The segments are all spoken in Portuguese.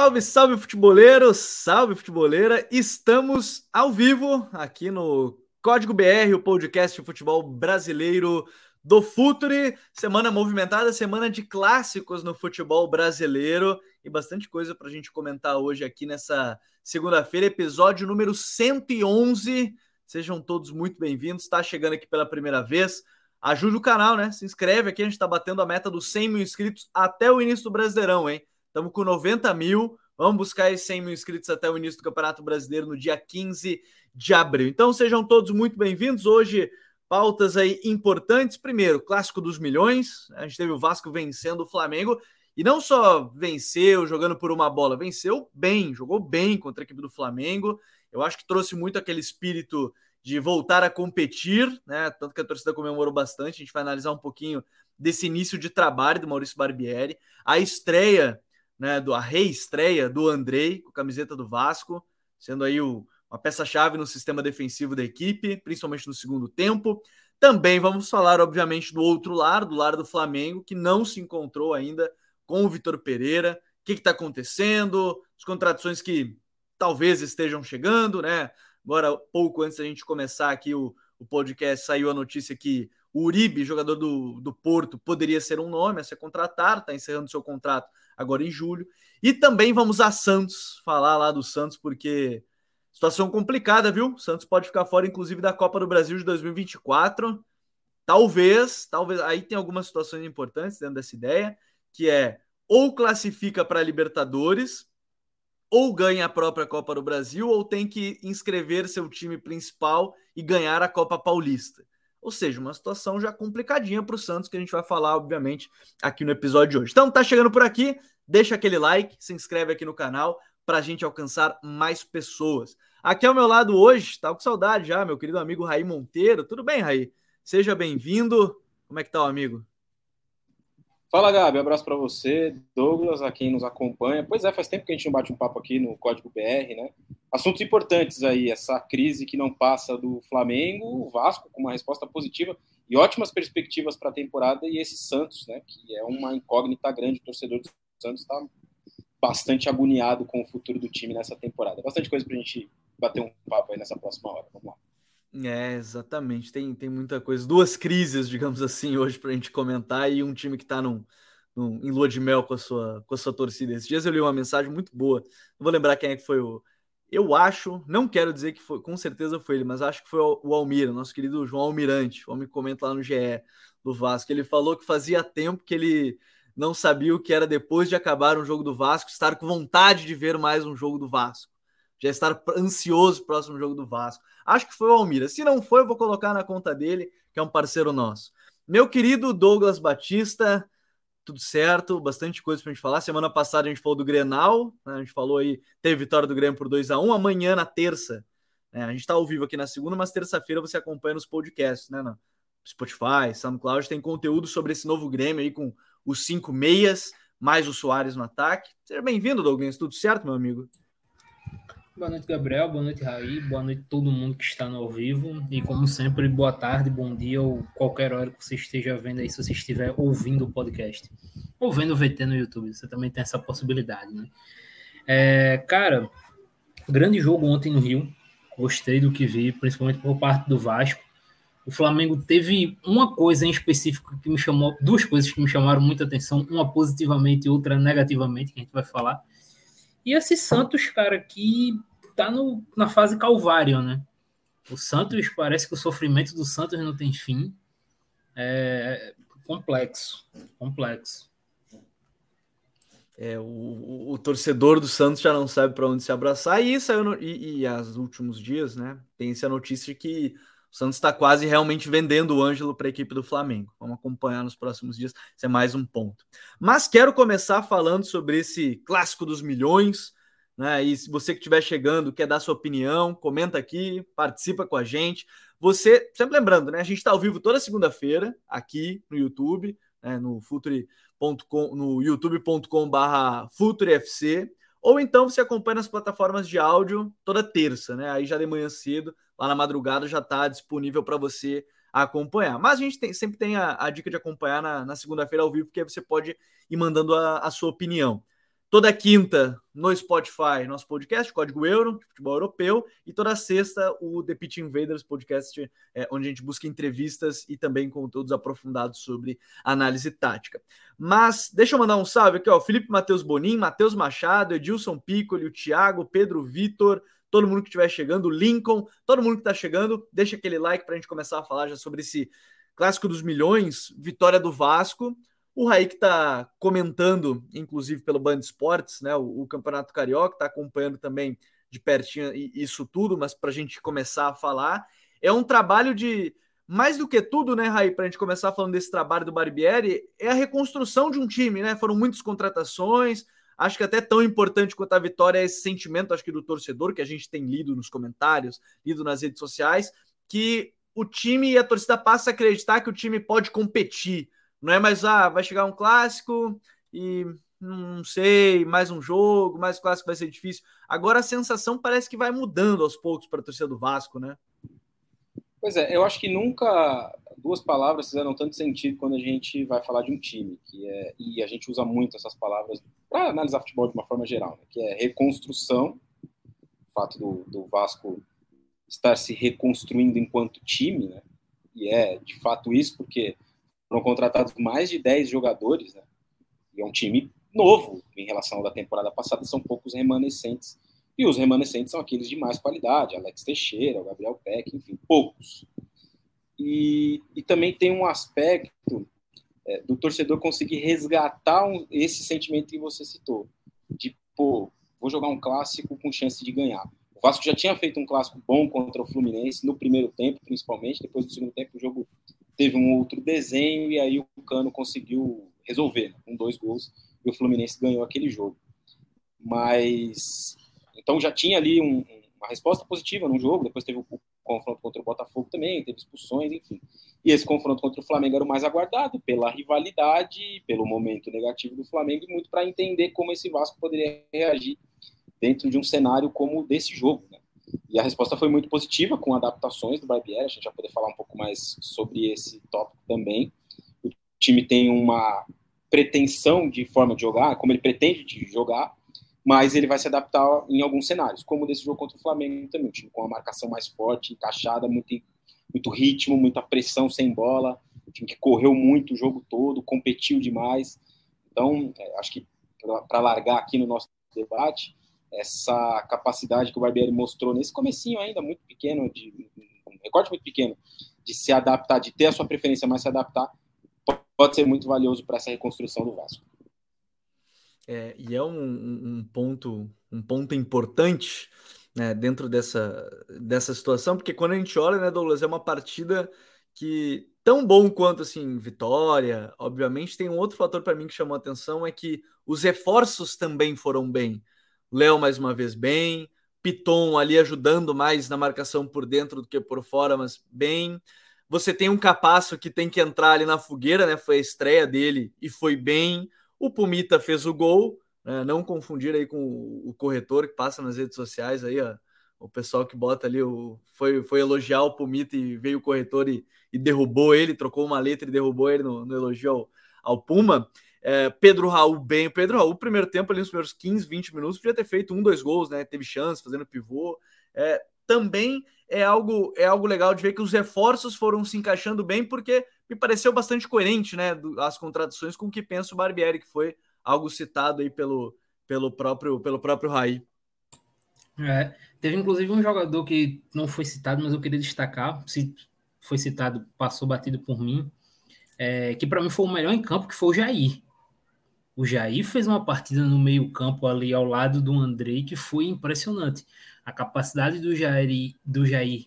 Salve, salve futeboleiro, salve futeboleira. Estamos ao vivo aqui no Código BR, o podcast de futebol brasileiro do Futuri. Semana movimentada, semana de clássicos no futebol brasileiro e bastante coisa para a gente comentar hoje aqui nessa segunda-feira, episódio número 111. Sejam todos muito bem-vindos. Está chegando aqui pela primeira vez. Ajude o canal, né? Se inscreve aqui, a gente está batendo a meta dos 100 mil inscritos até o início do Brasileirão, hein? Estamos com 90 mil. Vamos buscar esses 100 mil inscritos até o início do Campeonato Brasileiro no dia 15 de abril. Então sejam todos muito bem-vindos. Hoje, pautas aí importantes. Primeiro, clássico dos milhões. A gente teve o Vasco vencendo o Flamengo. E não só venceu jogando por uma bola, venceu bem, jogou bem contra a equipe do Flamengo. Eu acho que trouxe muito aquele espírito de voltar a competir, né? Tanto que a torcida comemorou bastante. A gente vai analisar um pouquinho desse início de trabalho do Maurício Barbieri. A estreia né, do, a reestreia do Andrei com a camiseta do Vasco, sendo aí o, uma peça-chave no sistema defensivo da equipe, principalmente no segundo tempo. Também vamos falar, obviamente, do outro lado, do lado do Flamengo, que não se encontrou ainda com o Vitor Pereira. O que está acontecendo? As contratações que talvez estejam chegando, né? Agora, pouco antes da gente começar aqui o, o podcast, saiu a notícia que o Uribe, jogador do, do Porto, poderia ser um nome a ser contratado, está encerrando seu contrato agora em julho. E também vamos a Santos, falar lá do Santos, porque situação complicada, viu? Santos pode ficar fora, inclusive, da Copa do Brasil de 2024. Talvez, talvez, aí tem algumas situações importantes dentro dessa ideia, que é ou classifica para Libertadores, ou ganha a própria Copa do Brasil, ou tem que inscrever seu time principal e ganhar a Copa Paulista. Ou seja, uma situação já complicadinha para o Santos, que a gente vai falar, obviamente, aqui no episódio de hoje. Então, tá chegando por aqui, deixa aquele like, se inscreve aqui no canal para a gente alcançar mais pessoas. Aqui ao meu lado hoje, tá com saudade já, meu querido amigo Raí Monteiro. Tudo bem, Raí? Seja bem-vindo. Como é que tá amigo? Fala, Gabi. abraço para você, Douglas, a quem nos acompanha. Pois é, faz tempo que a gente não bate um papo aqui no Código BR, né? Assuntos importantes aí, essa crise que não passa do Flamengo, o Vasco com uma resposta positiva e ótimas perspectivas para a temporada e esse Santos, né? Que é uma incógnita grande. O torcedor do Santos está bastante agoniado com o futuro do time nessa temporada. Bastante coisa para a gente bater um papo aí nessa próxima hora. Vamos lá. É, exatamente. Tem, tem muita coisa. Duas crises, digamos assim, hoje para a gente comentar e um time que está num, num, em lua de mel com a, sua, com a sua torcida. Esses dias eu li uma mensagem muito boa. Não vou lembrar quem é que foi o. Eu acho, não quero dizer que foi, com certeza foi ele, mas acho que foi o, o Almir, nosso querido João Almirante. O homem comenta lá no GE do Vasco. Ele falou que fazia tempo que ele não sabia o que era depois de acabar um jogo do Vasco, estar com vontade de ver mais um jogo do Vasco. Já estar ansioso pro próximo jogo do Vasco. Acho que foi o Almira. Se não foi, eu vou colocar na conta dele, que é um parceiro nosso. Meu querido Douglas Batista, tudo certo, bastante coisa para a gente falar. Semana passada a gente falou do Grenal, né? a gente falou aí, teve vitória do Grêmio por 2 a 1 Amanhã, na terça, né? a gente está ao vivo aqui na segunda, mas terça-feira você acompanha nos podcasts, né? No Spotify, SoundCloud, tem conteúdo sobre esse novo Grêmio aí com os cinco meias, mais o Soares no ataque. Seja bem-vindo, Douglas. Tudo certo, meu amigo? Boa noite, Gabriel. Boa noite, Raí. Boa noite todo mundo que está no ao vivo. E como sempre, boa tarde, bom dia ou qualquer hora que você esteja vendo aí, se você estiver ouvindo o podcast. Ou vendo o VT no YouTube, você também tem essa possibilidade, né? É, cara, grande jogo ontem no Rio. Gostei do que vi, principalmente por parte do Vasco. O Flamengo teve uma coisa em específico que me chamou, duas coisas que me chamaram muita atenção, uma positivamente e outra negativamente, que a gente vai falar. E esse Santos, cara, que tá no, na fase calvário, né? O Santos, parece que o sofrimento do Santos não tem fim. É complexo, complexo. É, o, o, torcedor do Santos já não sabe para onde se abraçar, e saiu no, e, e últimos dias, né? Tem essa notícia que o Santos está quase realmente vendendo o Ângelo para a equipe do Flamengo. Vamos acompanhar nos próximos dias, isso é mais um ponto. Mas quero começar falando sobre esse clássico dos milhões, né? E se você que estiver chegando, quer dar sua opinião, comenta aqui, participa com a gente. Você, sempre lembrando, né? A gente está ao vivo toda segunda-feira aqui no YouTube, né? no futuri.com, no youtube.com/barra futurifc, ou então você acompanha nas plataformas de áudio toda terça, né? Aí já de manhã cedo, lá na madrugada, já está disponível para você acompanhar. Mas a gente tem, sempre tem a, a dica de acompanhar na, na segunda-feira ao vivo, porque você pode ir mandando a, a sua opinião. Toda quinta no Spotify, nosso podcast, Código Euro, futebol europeu, e toda sexta o The Pitch Invaders podcast, é, onde a gente busca entrevistas e também conteúdos aprofundados sobre análise tática. Mas deixa eu mandar um salve aqui, ó, Felipe Matheus Bonin, Matheus Machado, Edilson Piccoli, o Thiago, Pedro Vitor, todo mundo que estiver chegando, Lincoln, todo mundo que está chegando, deixa aquele like para a gente começar a falar já sobre esse clássico dos milhões, vitória do Vasco. O Raik está comentando, inclusive pelo Band Esportes, né, o, o Campeonato Carioca, está acompanhando também de pertinho isso tudo, mas para a gente começar a falar, é um trabalho de mais do que tudo, né, Raí, para a gente começar falando desse trabalho do Barbieri, é a reconstrução de um time, né? Foram muitas contratações, acho que até tão importante quanto a vitória é esse sentimento, acho que do torcedor, que a gente tem lido nos comentários, lido nas redes sociais, que o time e a torcida passa a acreditar que o time pode competir, não é mais, ah, vai chegar um clássico e não sei, mais um jogo, mais um clássico vai ser difícil. Agora a sensação parece que vai mudando aos poucos para a torcida do Vasco, né? Pois é, eu acho que nunca duas palavras fizeram tanto sentido quando a gente vai falar de um time, que é, e a gente usa muito essas palavras para analisar futebol de uma forma geral, né, que é reconstrução, o fato do, do Vasco estar se reconstruindo enquanto time, né, e é de fato isso, porque foram contratados mais de 10 jogadores, né? E é um time novo em relação da temporada passada, são poucos remanescentes. E os remanescentes são aqueles de mais qualidade, Alex Teixeira, Gabriel Peck, enfim, poucos. E, e também tem um aspecto é, do torcedor conseguir resgatar um, esse sentimento que você citou, de, pô, vou jogar um clássico com chance de ganhar. O Vasco já tinha feito um clássico bom contra o Fluminense, no primeiro tempo, principalmente, depois do segundo tempo o jogo teve um outro desenho e aí o Cano conseguiu resolver né, com dois gols e o Fluminense ganhou aquele jogo. Mas então já tinha ali um, uma resposta positiva no jogo. Depois teve o, confronto contra o Botafogo também, teve expulsões, enfim. E esse confronto contra o Flamengo era o mais aguardado pela rivalidade, pelo momento negativo do Flamengo e muito para entender como esse Vasco poderia reagir dentro de um cenário como desse jogo. Né? E a resposta foi muito positiva, com adaptações do Barbieri, a gente vai poder falar um pouco mais sobre esse tópico também. O time tem uma pretensão de forma de jogar, como ele pretende de jogar, mas ele vai se adaptar em alguns cenários, como desse jogo contra o Flamengo também, um time com uma marcação mais forte, encaixada, muito, muito ritmo, muita pressão sem bola, um time que correu muito o jogo todo, competiu demais. Então, é, acho que para largar aqui no nosso debate, essa capacidade que o Barbieri mostrou nesse comecinho ainda muito pequeno, de um recorte muito pequeno, de se adaptar, de ter a sua preferência, mas se adaptar, pode ser muito valioso para essa reconstrução do Vasco. É, e é um, um, ponto um ponto importante né, dentro dessa, dessa situação, porque quando a gente olha, né, Douglas, é uma partida que tão bom quanto assim vitória, obviamente tem um outro fator para mim que chamou a atenção é que os reforços também foram bem. Léo mais uma vez bem, Piton ali ajudando mais na marcação por dentro do que por fora, mas bem. Você tem um Capasso que tem que entrar ali na fogueira, né? Foi a estreia dele e foi bem. O Pumita fez o gol, né? não confundir aí com o corretor que passa nas redes sociais aí, ó. O pessoal que bota ali o, foi, foi elogiar o Pumita e veio o corretor e, e derrubou ele, trocou uma letra e derrubou ele no, no elogio ao, ao Puma. É, Pedro Raul bem. O Pedro Raul, primeiro tempo, ali nos primeiros 15, 20 minutos, podia ter feito um, dois gols, né? Teve chance fazendo pivô. É, também é algo, é algo legal de ver que os reforços foram se encaixando bem, porque me pareceu bastante coerente, né? As contradições com o que pensa o Barbieri, que foi algo citado aí pelo, pelo próprio pelo próprio Raí. É, teve inclusive um jogador que não foi citado, mas eu queria destacar. Se foi citado, passou batido por mim. É, que para mim foi o melhor em campo, que foi o Jair. O Jair fez uma partida no meio-campo ali ao lado do Andrei que foi impressionante. A capacidade do Jair, do Jair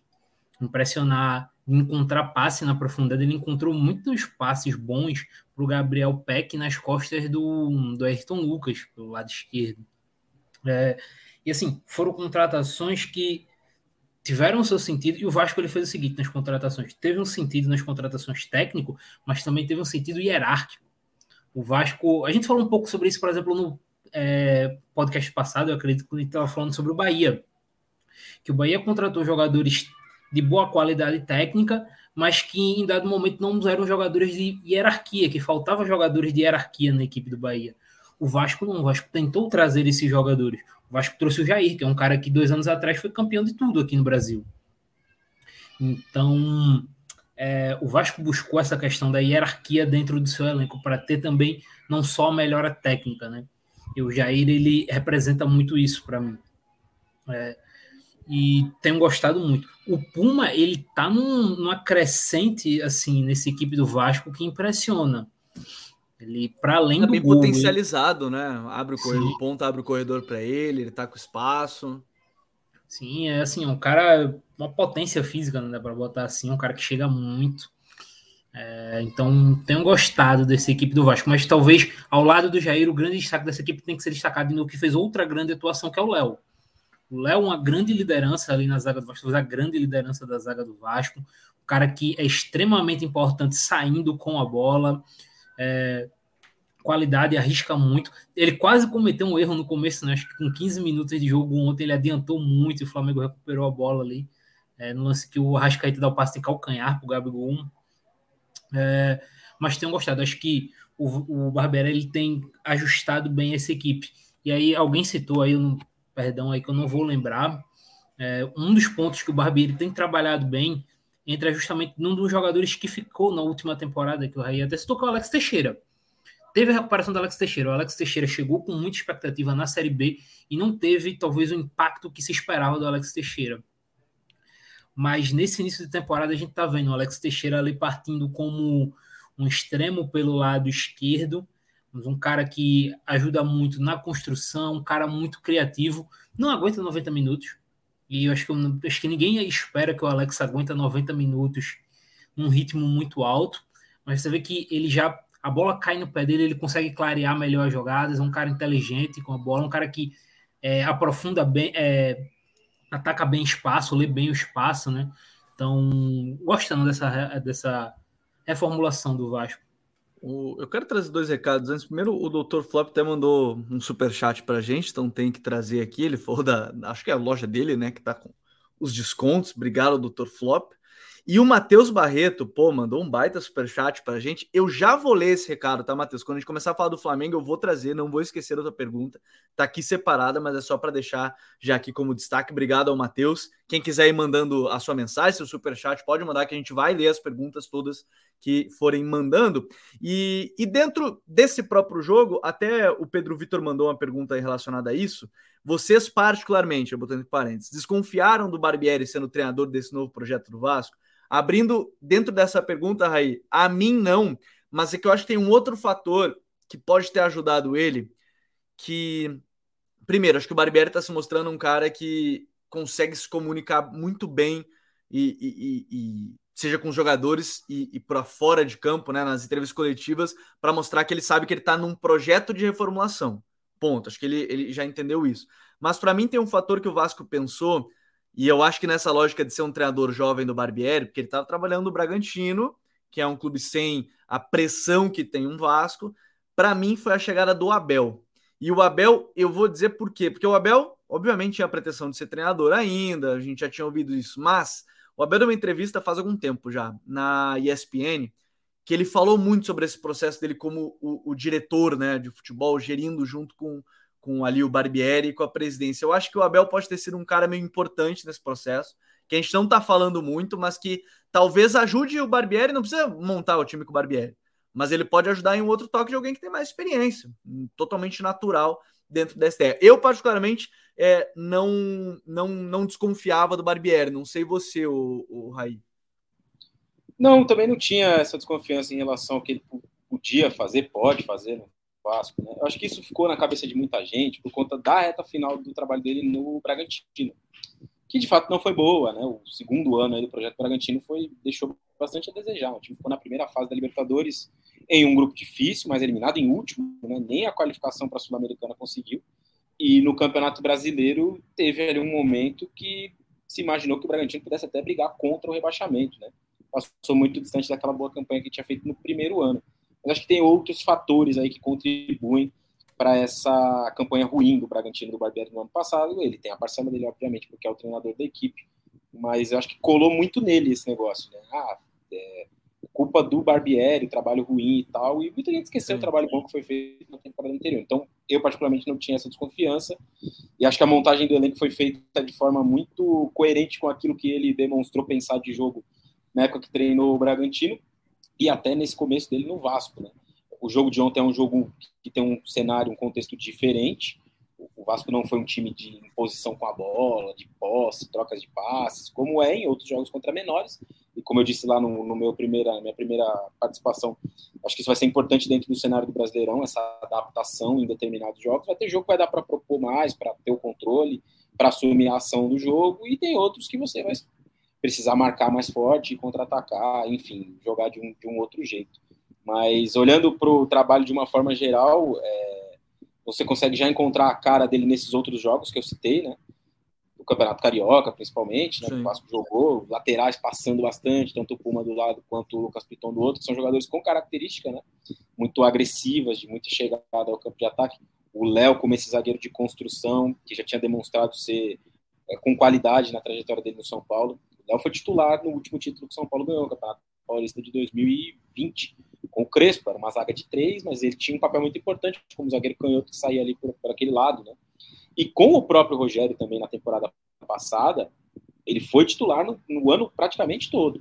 impressionar, encontrar passe na profundidade, ele encontrou muitos passes bons para o Gabriel Peck nas costas do, do Ayrton Lucas, pelo lado esquerdo. É, e assim, foram contratações que tiveram seu sentido, e o Vasco ele fez o seguinte nas contratações: teve um sentido nas contratações técnico, mas também teve um sentido hierárquico. O Vasco, a gente falou um pouco sobre isso, por exemplo, no é, podcast passado, eu acredito que a gente estava falando sobre o Bahia. Que o Bahia contratou jogadores de boa qualidade técnica, mas que em dado momento não eram jogadores de hierarquia, que faltava jogadores de hierarquia na equipe do Bahia. O Vasco não, o Vasco tentou trazer esses jogadores. O Vasco trouxe o Jair, que é um cara que dois anos atrás foi campeão de tudo aqui no Brasil. Então, é, o Vasco buscou essa questão da hierarquia dentro do seu elenco para ter também não só a melhora técnica, né? E o Jair ele representa muito isso para mim. É, e tenho gostado muito. O Puma ele tá num, numa crescente assim nessa equipe do Vasco que impressiona. Ele para além tá do bem gol, potencializado, ele... né? Abre o corredor, o ponto abre o corredor para ele, ele tá com espaço. Sim, é assim, um cara, uma potência física, não dá para botar assim, um cara que chega muito. É, então, tenho gostado dessa equipe do Vasco, mas talvez ao lado do Jair, o grande destaque dessa equipe tem que ser destacado no que fez outra grande atuação, que é o Léo. O Léo, uma grande liderança ali na zaga do Vasco, a grande liderança da zaga do Vasco, um cara que é extremamente importante saindo com a bola. É, qualidade, arrisca muito. Ele quase cometeu um erro no começo, né? Acho que com 15 minutos de jogo ontem ele adiantou muito e o Flamengo recuperou a bola ali. É, no lance que o Arrascaeta dá o passe de calcanhar pro Gabigol. É, mas tenho gostado. Acho que o, o Barbera ele tem ajustado bem essa equipe. E aí alguém citou aí, não, perdão aí que eu não vou lembrar, é, um dos pontos que o Barbieri tem trabalhado bem entra justamente num dos jogadores que ficou na última temporada, que o Raí até citou, que é o Alex Teixeira. Teve a recuperação do Alex Teixeira. O Alex Teixeira chegou com muita expectativa na Série B e não teve, talvez, o impacto que se esperava do Alex Teixeira. Mas nesse início de temporada a gente está vendo o Alex Teixeira ali partindo como um extremo pelo lado esquerdo, um cara que ajuda muito na construção, um cara muito criativo, não aguenta 90 minutos. E eu acho que, eu, acho que ninguém espera que o Alex aguenta 90 minutos num ritmo muito alto, mas você vê que ele já a bola cai no pé dele, ele consegue clarear melhor as jogadas, é um cara inteligente com a bola, um cara que é, aprofunda bem, é, ataca bem espaço, lê bem o espaço, né? Então, gostando dessa, dessa reformulação do Vasco. eu quero trazer dois recados antes. Primeiro, o Dr. Flop até mandou um super chat pra gente, então tem que trazer aqui. Ele falou da, acho que é a loja dele, né, que tá com os descontos. Obrigado, Dr. Flop. E o Matheus Barreto, pô, mandou um baita superchat pra gente. Eu já vou ler esse recado, tá, Matheus? Quando a gente começar a falar do Flamengo, eu vou trazer, não vou esquecer tua pergunta. Tá aqui separada, mas é só para deixar já aqui como destaque. Obrigado ao Matheus. Quem quiser ir mandando a sua mensagem, seu superchat, pode mandar que a gente vai ler as perguntas todas que forem mandando. E, e dentro desse próprio jogo, até o Pedro Vitor mandou uma pergunta relacionada a isso. Vocês, particularmente, eu botando em parênteses, desconfiaram do Barbieri sendo treinador desse novo projeto do Vasco? Abrindo dentro dessa pergunta, Raí, a mim não, mas é que eu acho que tem um outro fator que pode ter ajudado ele, que primeiro, acho que o Barbieri está se mostrando um cara que consegue se comunicar muito bem e, e, e seja com os jogadores e, e para fora de campo, né, nas entrevistas coletivas, para mostrar que ele sabe que ele está num projeto de reformulação. Ponto. Acho que ele, ele já entendeu isso. Mas para mim tem um fator que o Vasco pensou e eu acho que nessa lógica de ser um treinador jovem do Barbieri, porque ele estava trabalhando no Bragantino, que é um clube sem a pressão que tem um Vasco, para mim foi a chegada do Abel. E o Abel, eu vou dizer por quê? Porque o Abel, obviamente, tinha a pretensão de ser treinador ainda, a gente já tinha ouvido isso, mas o Abel deu uma entrevista faz algum tempo já, na ESPN, que ele falou muito sobre esse processo dele como o, o diretor né, de futebol, gerindo junto com com ali o Barbieri e com a presidência. Eu acho que o Abel pode ter sido um cara meio importante nesse processo, que a gente não está falando muito, mas que talvez ajude o Barbieri, não precisa montar o time com o Barbieri, mas ele pode ajudar em um outro toque de alguém que tem mais experiência, totalmente natural dentro dessa ideia. Eu, particularmente, é, não, não, não desconfiava do Barbieri, não sei você, o, o Raí. Não, também não tinha essa desconfiança em relação ao que ele podia fazer, pode fazer, né? Vasco. Né? Eu acho que isso ficou na cabeça de muita gente por conta da reta final do trabalho dele no Bragantino, que de fato não foi boa. Né? O segundo ano do projeto Bragantino foi deixou bastante a desejar. O time ficou na primeira fase da Libertadores em um grupo difícil, mas eliminado em último, né? nem a qualificação para a Sul-Americana conseguiu. E no Campeonato Brasileiro teve ali um momento que se imaginou que o Bragantino pudesse até brigar contra o rebaixamento. Né? Passou muito distante daquela boa campanha que tinha feito no primeiro ano. Mas acho que tem outros fatores aí que contribuem para essa campanha ruim do Bragantino do Barbieri no ano passado. Ele tem a parcela dele, obviamente, porque é o treinador da equipe, mas eu acho que colou muito nele esse negócio, né? Ah, é, culpa do Barbieri, trabalho ruim e tal, e muita gente esqueceu Sim. o trabalho bom que foi feito na temporada anterior. Então, eu particularmente não tinha essa desconfiança, e acho que a montagem do elenco foi feita de forma muito coerente com aquilo que ele demonstrou pensar de jogo na época que treinou o Bragantino, e até nesse começo dele no Vasco, né? O jogo de ontem é um jogo que tem um cenário, um contexto diferente, o Vasco não foi um time de imposição com a bola, de posse, trocas de passes, como é em outros jogos contra menores. E como eu disse lá no, no meu primeira, minha primeira participação, acho que isso vai ser importante dentro do cenário do Brasileirão, essa adaptação em determinados jogos. Vai ter jogo que vai dar para propor mais, para ter o controle, para assumir a ação do jogo, e tem outros que você vai precisar marcar mais forte, contra-atacar, enfim, jogar de um, de um outro jeito. Mas olhando para o trabalho de uma forma geral, é, você consegue já encontrar a cara dele nesses outros jogos que eu citei, né? O Campeonato Carioca, principalmente, né? O Vasco jogou, laterais passando bastante, tanto o Puma do lado quanto o Lucas Piton do outro, que são jogadores com característica, né? Muito agressivas, de muita chegada ao campo de ataque. O Léo, como esse zagueiro de construção, que já tinha demonstrado ser é, com qualidade na trajetória dele no São Paulo. O Léo foi titular no último título que o São Paulo ganhou, o Campeonato Paulista de 2020 com o Crespo, era uma zaga de três, mas ele tinha um papel muito importante como zagueiro canhoto que saía ali por, por aquele lado, né? E com o próprio Rogério também na temporada passada, ele foi titular no, no ano praticamente todo.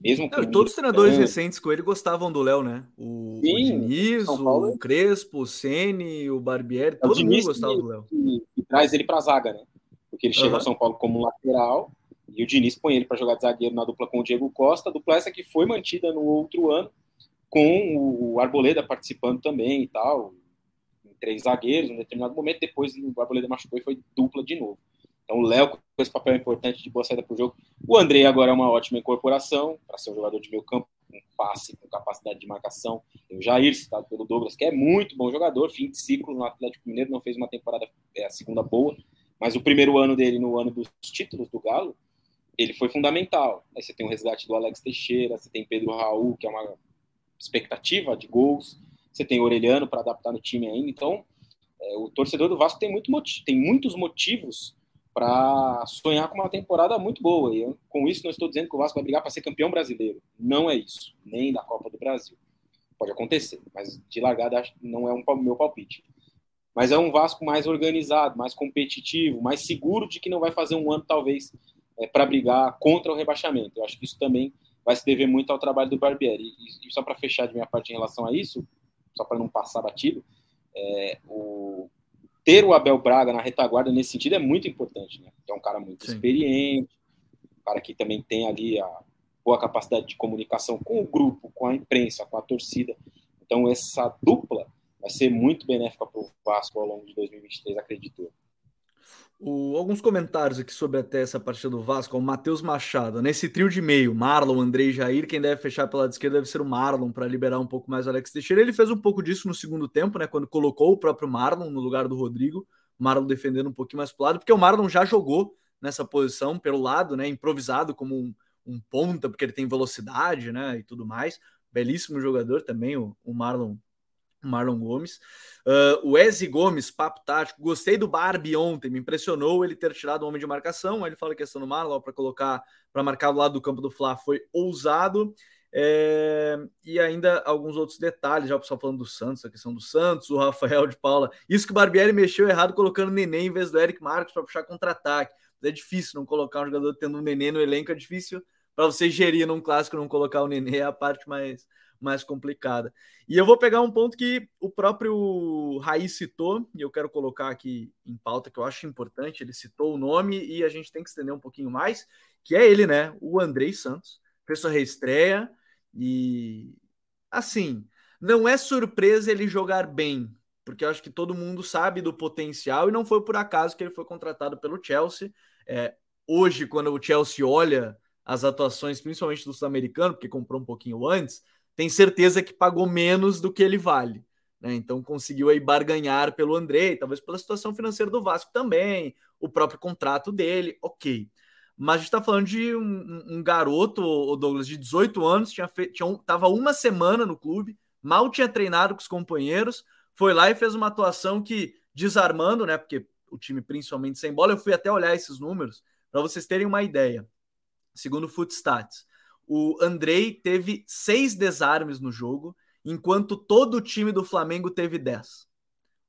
Mesmo Não, todos os treinadores recentes com ele gostavam do Léo, né? O, Sim, o Diniz, o é Crespo, o Ceni, o Barbieri, todo mundo gostava do Léo. E, traz ele para a zaga, né? Porque ele chega uhum. ao São Paulo como lateral e o Diniz põe ele para jogar de zagueiro na dupla com o Diego Costa, dupla essa que foi mantida no outro ano com o Arboleda participando também e tal, três zagueiros, em um determinado momento, depois o Arboleda machucou e foi dupla de novo. Então o Léo com esse papel importante de boa saída para o jogo. O André agora é uma ótima incorporação para ser um jogador de meio campo, com passe, com capacidade de marcação. Tem o Jair, citado pelo Douglas, que é muito bom jogador, fim de ciclo no Atlético Mineiro, não fez uma temporada, é a segunda boa, mas o primeiro ano dele, no ano dos títulos do Galo, ele foi fundamental. Aí você tem o resgate do Alex Teixeira, você tem Pedro Raul, que é uma expectativa de gols, você tem Orelhano para adaptar no time ainda. Então, é, o torcedor do Vasco tem, muito tem muitos motivos para sonhar com uma temporada muito boa. E eu, com isso, não estou dizendo que o Vasco vai brigar para ser campeão brasileiro. Não é isso, nem da Copa do Brasil. Pode acontecer, mas de largada não é um meu palpite. Mas é um Vasco mais organizado, mais competitivo, mais seguro de que não vai fazer um ano, talvez, é, para brigar contra o rebaixamento. Eu acho que isso também vai se dever muito ao trabalho do Barbieri. E, e só para fechar de minha parte em relação a isso, só para não passar batido, é, o, ter o Abel Braga na retaguarda nesse sentido é muito importante, né? É um cara muito Sim. experiente, um cara que também tem ali a boa capacidade de comunicação com o grupo, com a imprensa, com a torcida. Então essa dupla vai ser muito benéfica para o Vasco ao longo de 2023, acredito eu. O, alguns comentários aqui sobre até essa partida do Vasco. O Matheus Machado. Nesse trio de meio, Marlon, Andrei Jair, quem deve fechar pela esquerda deve ser o Marlon para liberar um pouco mais o Alex Teixeira. Ele fez um pouco disso no segundo tempo, né? Quando colocou o próprio Marlon no lugar do Rodrigo. Marlon defendendo um pouquinho mais para lado, porque o Marlon já jogou nessa posição pelo lado, né? Improvisado como um, um ponta, porque ele tem velocidade, né? E tudo mais. Belíssimo jogador também, o, o Marlon Marlon Gomes. Uh, o Eze Gomes, papo tático. Gostei do Barbie ontem, me impressionou ele ter tirado o homem de marcação. Aí ele fala a questão do Marlon para colocar, para marcar do lado do campo do Fla foi ousado. É, e ainda alguns outros detalhes, já o pessoal falando do Santos, a questão do Santos, o Rafael de Paula. Isso que o Barbieri mexeu errado colocando o Nenê em vez do Eric Marques para puxar contra-ataque. É difícil não colocar um jogador tendo um Nenê no elenco, é difícil para você gerir num clássico não colocar o Nenê, é a parte mais, mais complicada. E eu vou pegar um ponto que o próprio Raiz citou, e eu quero colocar aqui em pauta, que eu acho importante. Ele citou o nome e a gente tem que estender um pouquinho mais, que é ele, né? O Andrei Santos. Fez sua reestreia e, assim, não é surpresa ele jogar bem, porque eu acho que todo mundo sabe do potencial e não foi por acaso que ele foi contratado pelo Chelsea. É, hoje, quando o Chelsea olha as atuações, principalmente do sul-americano, porque comprou um pouquinho antes, tem certeza que pagou menos do que ele vale. Né? Então conseguiu aí barganhar pelo André, talvez pela situação financeira do Vasco também, o próprio contrato dele, ok. Mas a gente está falando de um, um, garoto, o Douglas, de 18 anos, tinha feito, tinha um, tava uma semana no clube, mal tinha treinado com os companheiros, foi lá e fez uma atuação que, desarmando, né? Porque o time principalmente sem bola, eu fui até olhar esses números para vocês terem uma ideia. Segundo o Footstats, o Andrei teve seis desarmes no jogo, enquanto todo o time do Flamengo teve 10.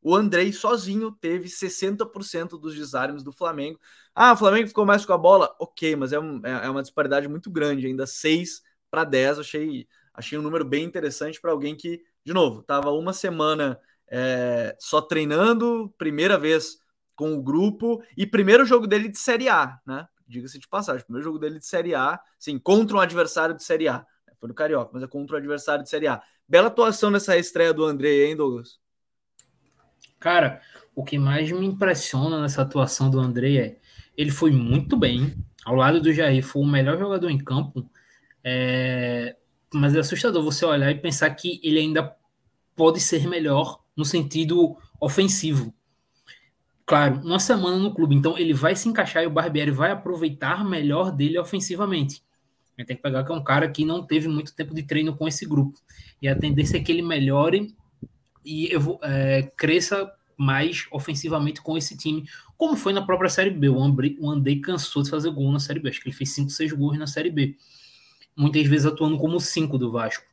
O Andrei sozinho teve 60% dos desarmes do Flamengo. Ah, o Flamengo ficou mais com a bola? Ok, mas é, um, é, é uma disparidade muito grande, ainda 6 para 10. Achei, achei um número bem interessante para alguém que, de novo, estava uma semana é, só treinando, primeira vez com o grupo e primeiro jogo dele de Série A, né? Diga-se de passagem, primeiro jogo dele de Série A, sim, contra um adversário de Série A. Foi no Carioca, mas é contra um adversário de Série A. Bela atuação nessa estreia do André, hein, Douglas? Cara, o que mais me impressiona nessa atuação do André é ele foi muito bem. Ao lado do Jair, foi o melhor jogador em campo. É... Mas é assustador você olhar e pensar que ele ainda pode ser melhor no sentido ofensivo. Claro, uma semana no clube, então ele vai se encaixar e o Barbieri vai aproveitar melhor dele ofensivamente. Tem que pegar que é um cara que não teve muito tempo de treino com esse grupo. E a tendência é que ele melhore e é, cresça mais ofensivamente com esse time, como foi na própria Série B. O Andrei, cansou de fazer gol na Série B. Acho que ele fez 5, 6 gols na Série B. Muitas vezes atuando como 5 do Vasco.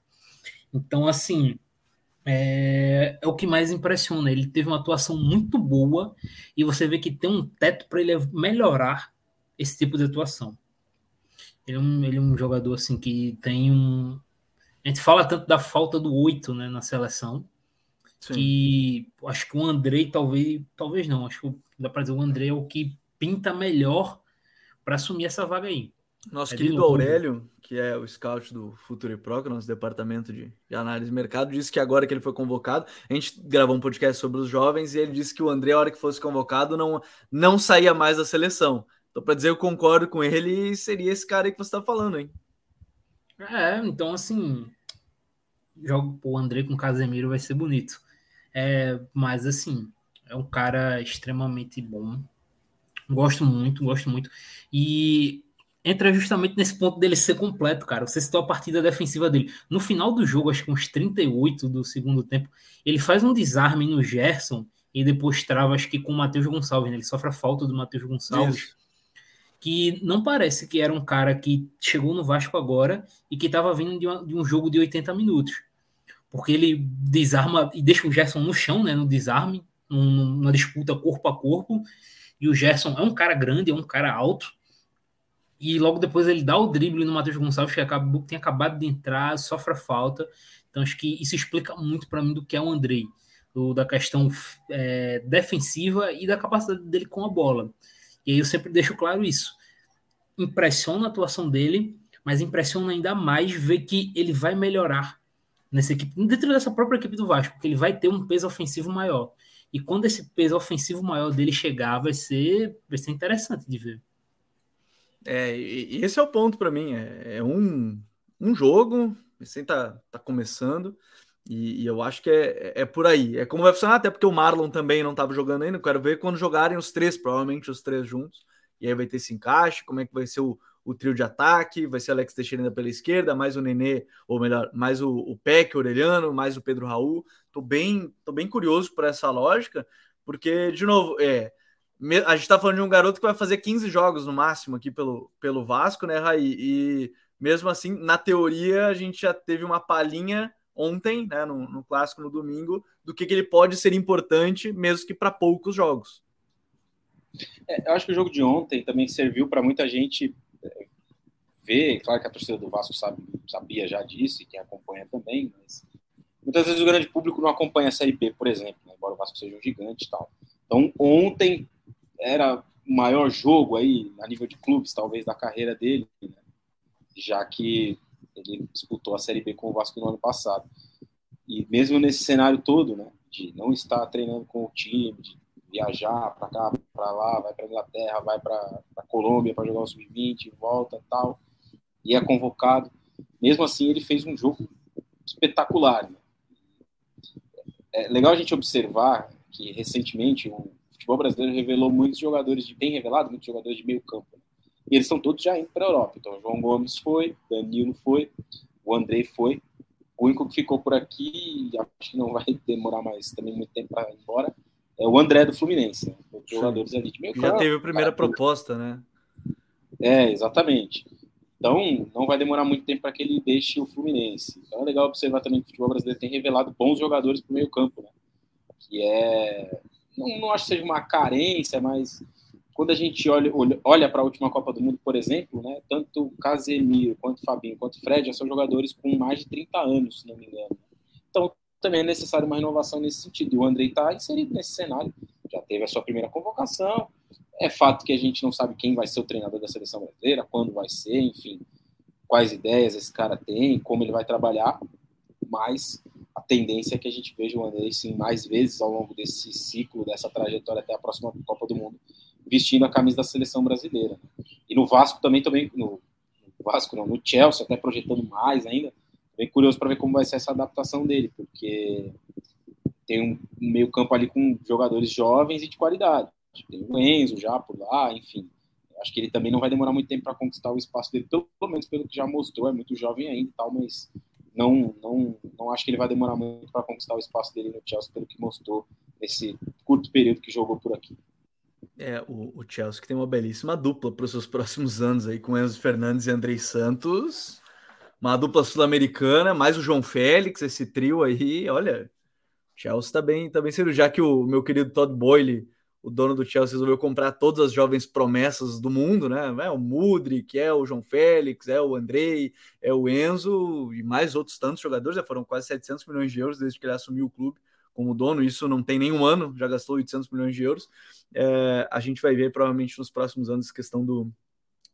Então, assim, é, é, o que mais impressiona. Ele teve uma atuação muito boa e você vê que tem um teto para ele melhorar esse tipo de atuação. Ele é, um, ele é um jogador assim que tem um. A gente fala tanto da falta do 8 né, na seleção. Sim. Que acho que o Andrei, talvez, talvez não, acho que dá para dizer o Andrei é o que pinta melhor para assumir essa vaga aí. Nosso é querido Aurélio, que é o scout do Futuro Pro, que é o nosso departamento de, de, análise de mercado, disse que agora que ele foi convocado, a gente gravou um podcast sobre os jovens e ele disse que o André, a hora que fosse convocado, não, não saía mais da seleção. Então, para dizer eu concordo com ele, seria esse cara aí que você está falando, hein? É, então assim, jogo o André com o Casemiro vai ser bonito. É, mas assim, é um cara extremamente bom. Gosto muito, gosto muito. E entra justamente nesse ponto dele ser completo, cara. Você citou a partida defensiva dele. No final do jogo, acho que uns 38 do segundo tempo, ele faz um desarme no Gerson e depois trava, acho que com o Matheus Gonçalves, né? Ele sofre a falta do Matheus Gonçalves. Isso. Que não parece que era um cara que chegou no Vasco agora e que estava vindo de, uma, de, um jogo de 80 minutos. Porque ele desarma e deixa o Gerson no chão, né? No desarme, numa disputa corpo a corpo. E o Gerson é um cara grande, é um cara alto e logo depois ele dá o drible no Matheus Gonçalves, que acabou, tem acabado de entrar, sofre falta. Então acho que isso explica muito para mim do que é o Andrei, do, da questão é, defensiva e da capacidade dele com a bola. E aí eu sempre deixo claro isso. Impressiona a atuação dele, mas impressiona ainda mais ver que ele vai melhorar nessa equipe, dentro dessa própria equipe do Vasco, porque ele vai ter um peso ofensivo maior. E quando esse peso ofensivo maior dele chegar, vai ser, vai ser interessante de ver. É, e esse é o ponto para mim. É, é, um, um jogo, assim tá, tá começando, e, e eu acho que é, é por aí. É como vai funcionar, até porque o Marlon também não estava jogando ainda. Quero ver quando jogarem os três, provavelmente os três juntos. E aí vai ter esse encaixe, como é que vai ser o, o trio de ataque, vai ser Alex Teixeira pela esquerda, mais o Nenê, ou melhor, mais o, o Peck, Orelhano, mais o Pedro Raul. Tô bem, tô bem curioso por essa lógica, porque, de novo, é, a gente tá falando de um garoto que vai fazer 15 jogos no máximo aqui pelo, pelo Vasco, né, Raí? E mesmo assim, na teoria, a gente já teve uma palhinha ontem, né, no, no clássico no domingo, do que, que ele pode ser importante, mesmo que para poucos jogos. É, eu acho que o jogo de ontem também serviu para muita gente é, ver, claro que a torcida do Vasco sabe, sabia já disso, e quem acompanha também, mas muitas vezes o grande público não acompanha a Série B, por exemplo, né, embora o Vasco seja um gigante e tal. Então, ontem era o maior jogo aí, a nível de clubes, talvez, da carreira dele, né? já que ele disputou a Série B com o Vasco no ano passado. E mesmo nesse cenário todo, né, de não estar treinando com o time, de viajar para cá, para lá, vai para Inglaterra, vai para Colômbia para jogar o sub-20, volta tal, e é convocado. Mesmo assim, ele fez um jogo espetacular. Né? É legal a gente observar que recentemente o futebol brasileiro revelou muitos jogadores, de, tem revelado muitos jogadores de meio campo. Né? E eles estão todos já indo para a Europa. Então, João Gomes foi, Danilo foi, o André foi. O único que ficou por aqui, acho que não vai demorar mais também muito tempo para ir embora, é o André do Fluminense. Né? Os jogadores ali de meio campo. Já teve a primeira proposta, né? É, exatamente. Então, não vai demorar muito tempo para que ele deixe o Fluminense. Então, é legal observar também que o futebol brasileiro tem revelado bons jogadores para o meio-campo, né? Que é. Não, não acho que seja uma carência, mas quando a gente olha, olha para a última Copa do Mundo, por exemplo, né, tanto Casemiro, quanto Fabinho, quanto Fred já são jogadores com mais de 30 anos, se não me engano. Então, também é necessário uma renovação nesse sentido. O Andrei está inserido nesse cenário, já teve a sua primeira convocação. É fato que a gente não sabe quem vai ser o treinador da seleção brasileira, quando vai ser, enfim, quais ideias esse cara tem, como ele vai trabalhar, mas a tendência é que a gente veja o Andrei sim mais vezes ao longo desse ciclo, dessa trajetória até a próxima Copa do Mundo, vestindo a camisa da seleção brasileira. E no Vasco também, também no, no Vasco não, no Chelsea, até projetando mais ainda, bem curioso para ver como vai ser essa adaptação dele, porque tem um meio campo ali com jogadores jovens e de qualidade. Tem o Enzo já por lá, enfim. Acho que ele também não vai demorar muito tempo para conquistar o espaço dele, pelo, pelo menos pelo que já mostrou, é muito jovem ainda e tal, mas não, não, não acho que ele vai demorar muito para conquistar o espaço dele no Chelsea, pelo que mostrou nesse curto período que jogou por aqui. É, o, o Chelsea que tem uma belíssima dupla para os seus próximos anos aí com Enzo Fernandes e Andrei Santos. Uma dupla sul-americana, mais o João Félix, esse trio aí, olha. Chelsea tá bem, tá bem sério, já que o meu querido Todd Boyle, o dono do Chelsea, resolveu comprar todas as jovens promessas do mundo, né? É o Mudrik, é o João Félix, é o Andrei, é o Enzo e mais outros tantos jogadores, já foram quase 700 milhões de euros desde que ele assumiu o clube como dono, isso não tem nenhum ano, já gastou 800 milhões de euros. É, a gente vai ver provavelmente nos próximos anos questão do,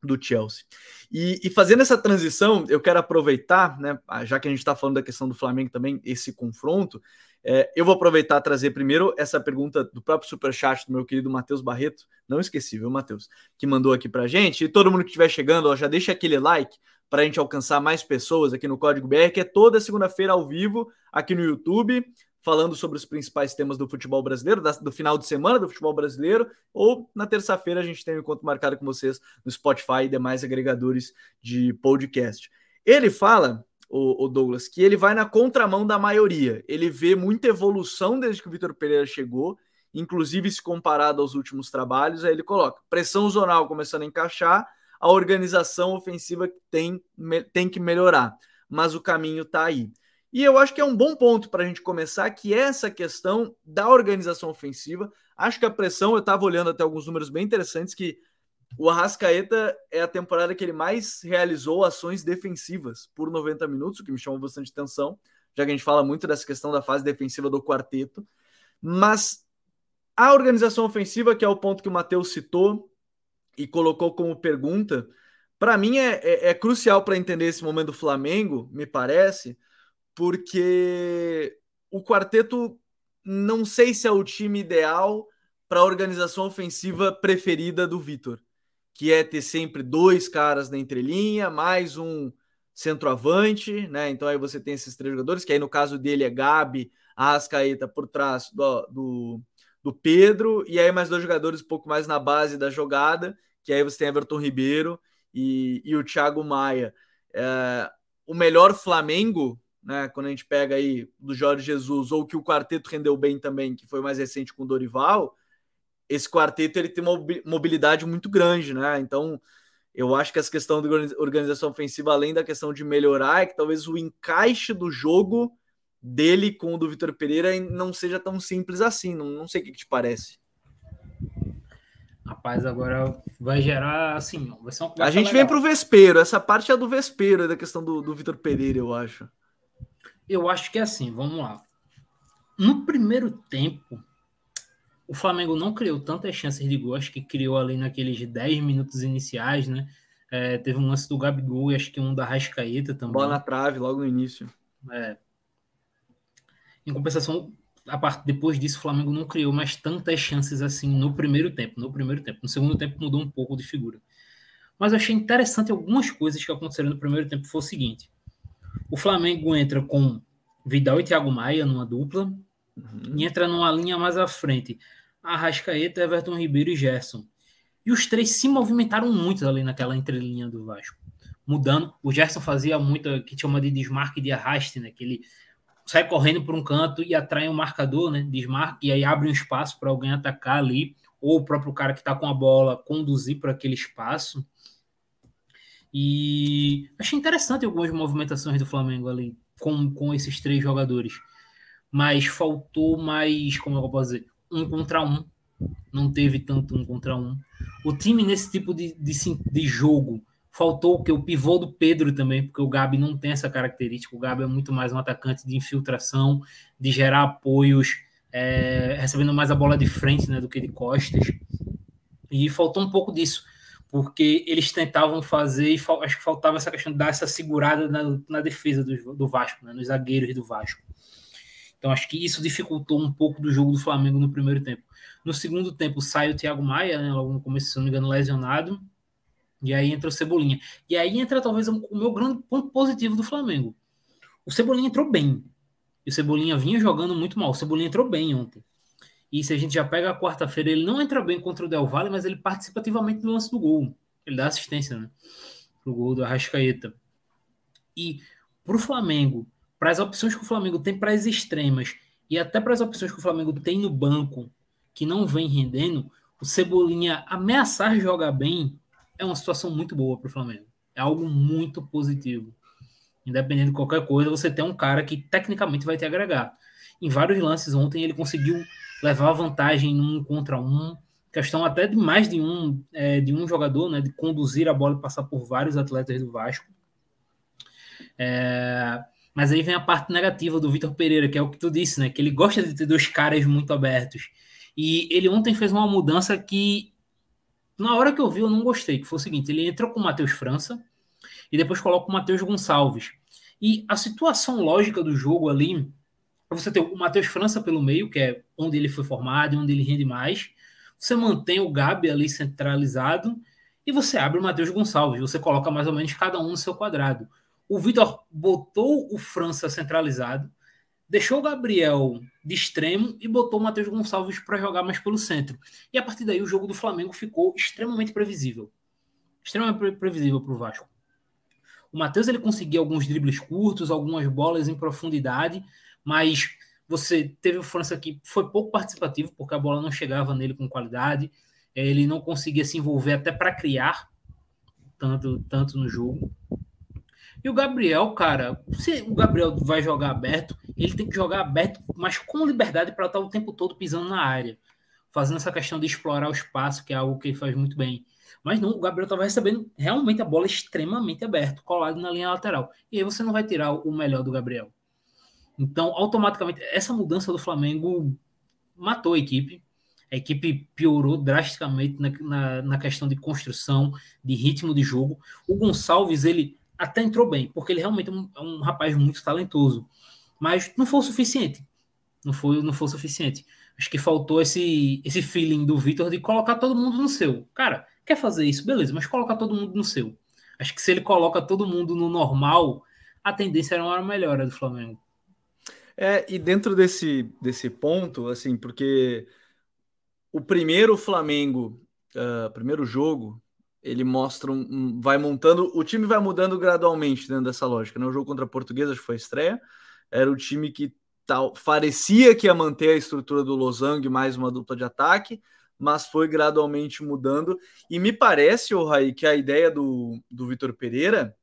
do Chelsea. E, e, fazendo essa transição, eu quero aproveitar, né, já que a gente está falando da questão do Flamengo também, esse confronto, é, eu vou aproveitar trazer primeiro essa pergunta do próprio Superchat do meu querido Matheus Barreto, não esqueci, viu, Matheus, que mandou aqui para gente. E todo mundo que estiver chegando, ó, já deixa aquele like para a gente alcançar mais pessoas aqui no Código BR, que é toda segunda-feira ao vivo aqui no YouTube falando sobre os principais temas do futebol brasileiro, do final de semana do futebol brasileiro, ou na terça-feira a gente tem um encontro marcado com vocês no Spotify e demais agregadores de podcast. Ele fala, o, o Douglas, que ele vai na contramão da maioria. Ele vê muita evolução desde que o Vitor Pereira chegou, inclusive se comparado aos últimos trabalhos, aí ele coloca pressão zonal começando a encaixar, a organização ofensiva tem, tem que melhorar, mas o caminho está aí. E eu acho que é um bom ponto para a gente começar, que é essa questão da organização ofensiva. Acho que a pressão, eu estava olhando até alguns números bem interessantes, que o Arrascaeta é a temporada que ele mais realizou ações defensivas por 90 minutos, o que me chamou bastante atenção, já que a gente fala muito dessa questão da fase defensiva do quarteto. Mas a organização ofensiva, que é o ponto que o Matheus citou e colocou como pergunta, para mim é, é, é crucial para entender esse momento do Flamengo, me parece, porque o quarteto não sei se é o time ideal para a organização ofensiva preferida do Vitor, que é ter sempre dois caras na entrelinha, mais um centroavante, né? Então aí você tem esses três jogadores, que aí no caso dele é Gabi, Ascaeta por trás do, do, do Pedro, e aí mais dois jogadores um pouco mais na base da jogada, que aí você tem Everton Ribeiro e, e o Thiago Maia. É, o melhor Flamengo né? Quando a gente pega aí do Jorge Jesus, ou que o quarteto rendeu bem também, que foi mais recente com o Dorival, esse quarteto ele tem uma mobilidade muito grande, né? Então, eu acho que essa questão de organização ofensiva, além da questão de melhorar, é que talvez o encaixe do jogo dele com o do Vitor Pereira não seja tão simples assim. Não, não sei o que, que te parece. Rapaz, agora vai gerar assim. Vai ser uma a gente legal. vem para o Vespeiro. Essa parte é do Vespeiro, da questão do, do Vitor Pereira, eu acho. Eu acho que é assim, vamos lá. No primeiro tempo, o Flamengo não criou tantas chances de gol, acho que criou ali naqueles 10 minutos iniciais, né? É, teve um lance do Gabigol e acho que um da Rascaeta também. Bola na trave logo no início. É. Em compensação, a parte depois disso, o Flamengo não criou mais tantas chances assim no primeiro tempo. No primeiro tempo. No segundo tempo mudou um pouco de figura. Mas eu achei interessante algumas coisas que aconteceram no primeiro tempo. Foi o seguinte: o Flamengo entra com Vidal e Thiago Maia numa dupla uhum. e entra numa linha mais à frente. Arrascaeta, Everton Ribeiro e Gerson. E os três se movimentaram muito ali naquela entrelinha do Vasco. Mudando, o Gerson fazia muito que chama de desmarque de arraste, né? Que ele sai correndo por um canto e atrai um marcador, né? Desmarque e aí abre um espaço para alguém atacar ali, ou o próprio cara que está com a bola conduzir para aquele espaço. E achei interessante algumas movimentações do Flamengo ali com, com esses três jogadores. Mas faltou mais, como eu posso dizer, um contra um. Não teve tanto um contra um. O time nesse tipo de, de, de jogo faltou que? O pivô do Pedro também, porque o Gabi não tem essa característica. O Gabi é muito mais um atacante de infiltração, de gerar apoios, é, recebendo mais a bola de frente né, do que de costas. E faltou um pouco disso porque eles tentavam fazer, e acho que faltava essa questão de dar essa segurada na, na defesa do, do Vasco, né, nos zagueiros do Vasco. Então acho que isso dificultou um pouco do jogo do Flamengo no primeiro tempo. No segundo tempo sai o Thiago Maia, né, logo no começo, se não me engano, lesionado, e aí entra o Cebolinha. E aí entra talvez o meu grande ponto positivo do Flamengo. O Cebolinha entrou bem. E o Cebolinha vinha jogando muito mal. O Cebolinha entrou bem ontem. E se a gente já pega a quarta-feira, ele não entra bem contra o Del Valle, mas ele participa ativamente do lance do gol. Ele dá assistência, né? Pro gol do Arrascaeta. E pro Flamengo, para as opções que o Flamengo tem para as extremas e até para as opções que o Flamengo tem no banco, que não vem rendendo, o Cebolinha ameaçar jogar bem é uma situação muito boa para o Flamengo. É algo muito positivo. Independente de qualquer coisa, você tem um cara que tecnicamente vai te agregar. Em vários lances ontem ele conseguiu levar vantagem num contra um, questão até de mais de um, é, de um jogador, né, de conduzir a bola e passar por vários atletas do Vasco. É, mas aí vem a parte negativa do Vitor Pereira, que é o que tu disse, né, que ele gosta de ter dois caras muito abertos. E ele ontem fez uma mudança que, na hora que eu vi, eu não gostei, que foi o seguinte, ele entrou com o Matheus França e depois coloca o Matheus Gonçalves. E a situação lógica do jogo ali você ter o Matheus França pelo meio, que é onde ele foi formado, onde ele rende mais. Você mantém o Gabi ali centralizado e você abre o Matheus Gonçalves. Você coloca mais ou menos cada um no seu quadrado. O Vitor botou o França centralizado, deixou o Gabriel de extremo e botou o Matheus Gonçalves para jogar mais pelo centro. E a partir daí o jogo do Flamengo ficou extremamente previsível. Extremamente previsível para o Vasco. O Matheus ele conseguia alguns dribles curtos, algumas bolas em profundidade, mas você teve o França que foi pouco participativo, porque a bola não chegava nele com qualidade, é, ele não conseguia se envolver até para criar tanto, tanto no jogo. E o Gabriel, cara, se o Gabriel vai jogar aberto, ele tem que jogar aberto, mas com liberdade para estar o tempo todo pisando na área, fazendo essa questão de explorar o espaço, que é algo que ele faz muito bem. Mas não, o Gabriel estava recebendo realmente a bola extremamente aberto, colado na linha lateral. E aí você não vai tirar o melhor do Gabriel. Então, automaticamente, essa mudança do Flamengo matou a equipe. A equipe piorou drasticamente na, na, na, questão de construção, de ritmo de jogo. O Gonçalves, ele até entrou bem, porque ele realmente é um, é um rapaz muito talentoso. Mas não foi o suficiente. Não foi, não foi o suficiente. Acho que faltou esse, esse feeling do Vitor de colocar todo mundo no seu. Cara, quer fazer isso? Beleza, mas colocar todo mundo no seu. Acho que se ele coloca todo mundo no normal, a tendência era uma melhora do Flamengo. É, e dentro desse, desse ponto, assim, porque o primeiro Flamengo, uh, primeiro jogo, ele mostra um, vai montando, o time vai mudando gradualmente dentro dessa lógica, né? O jogo contra a Portuguesa que foi a estreia, era o time que tal parecia que ia manter a estrutura do Losango mais uma dupla de ataque, mas foi gradualmente mudando. E me parece, o Raí, que a ideia do, do Vitor Pereira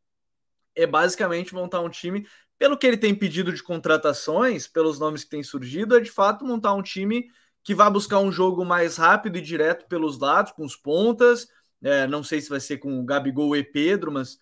é basicamente montar um time pelo que ele tem pedido de contratações, pelos nomes que têm surgido, é de fato montar um time que vai buscar um jogo mais rápido e direto pelos lados, com os pontas. É, não sei se vai ser com o Gabigol e Pedro, mas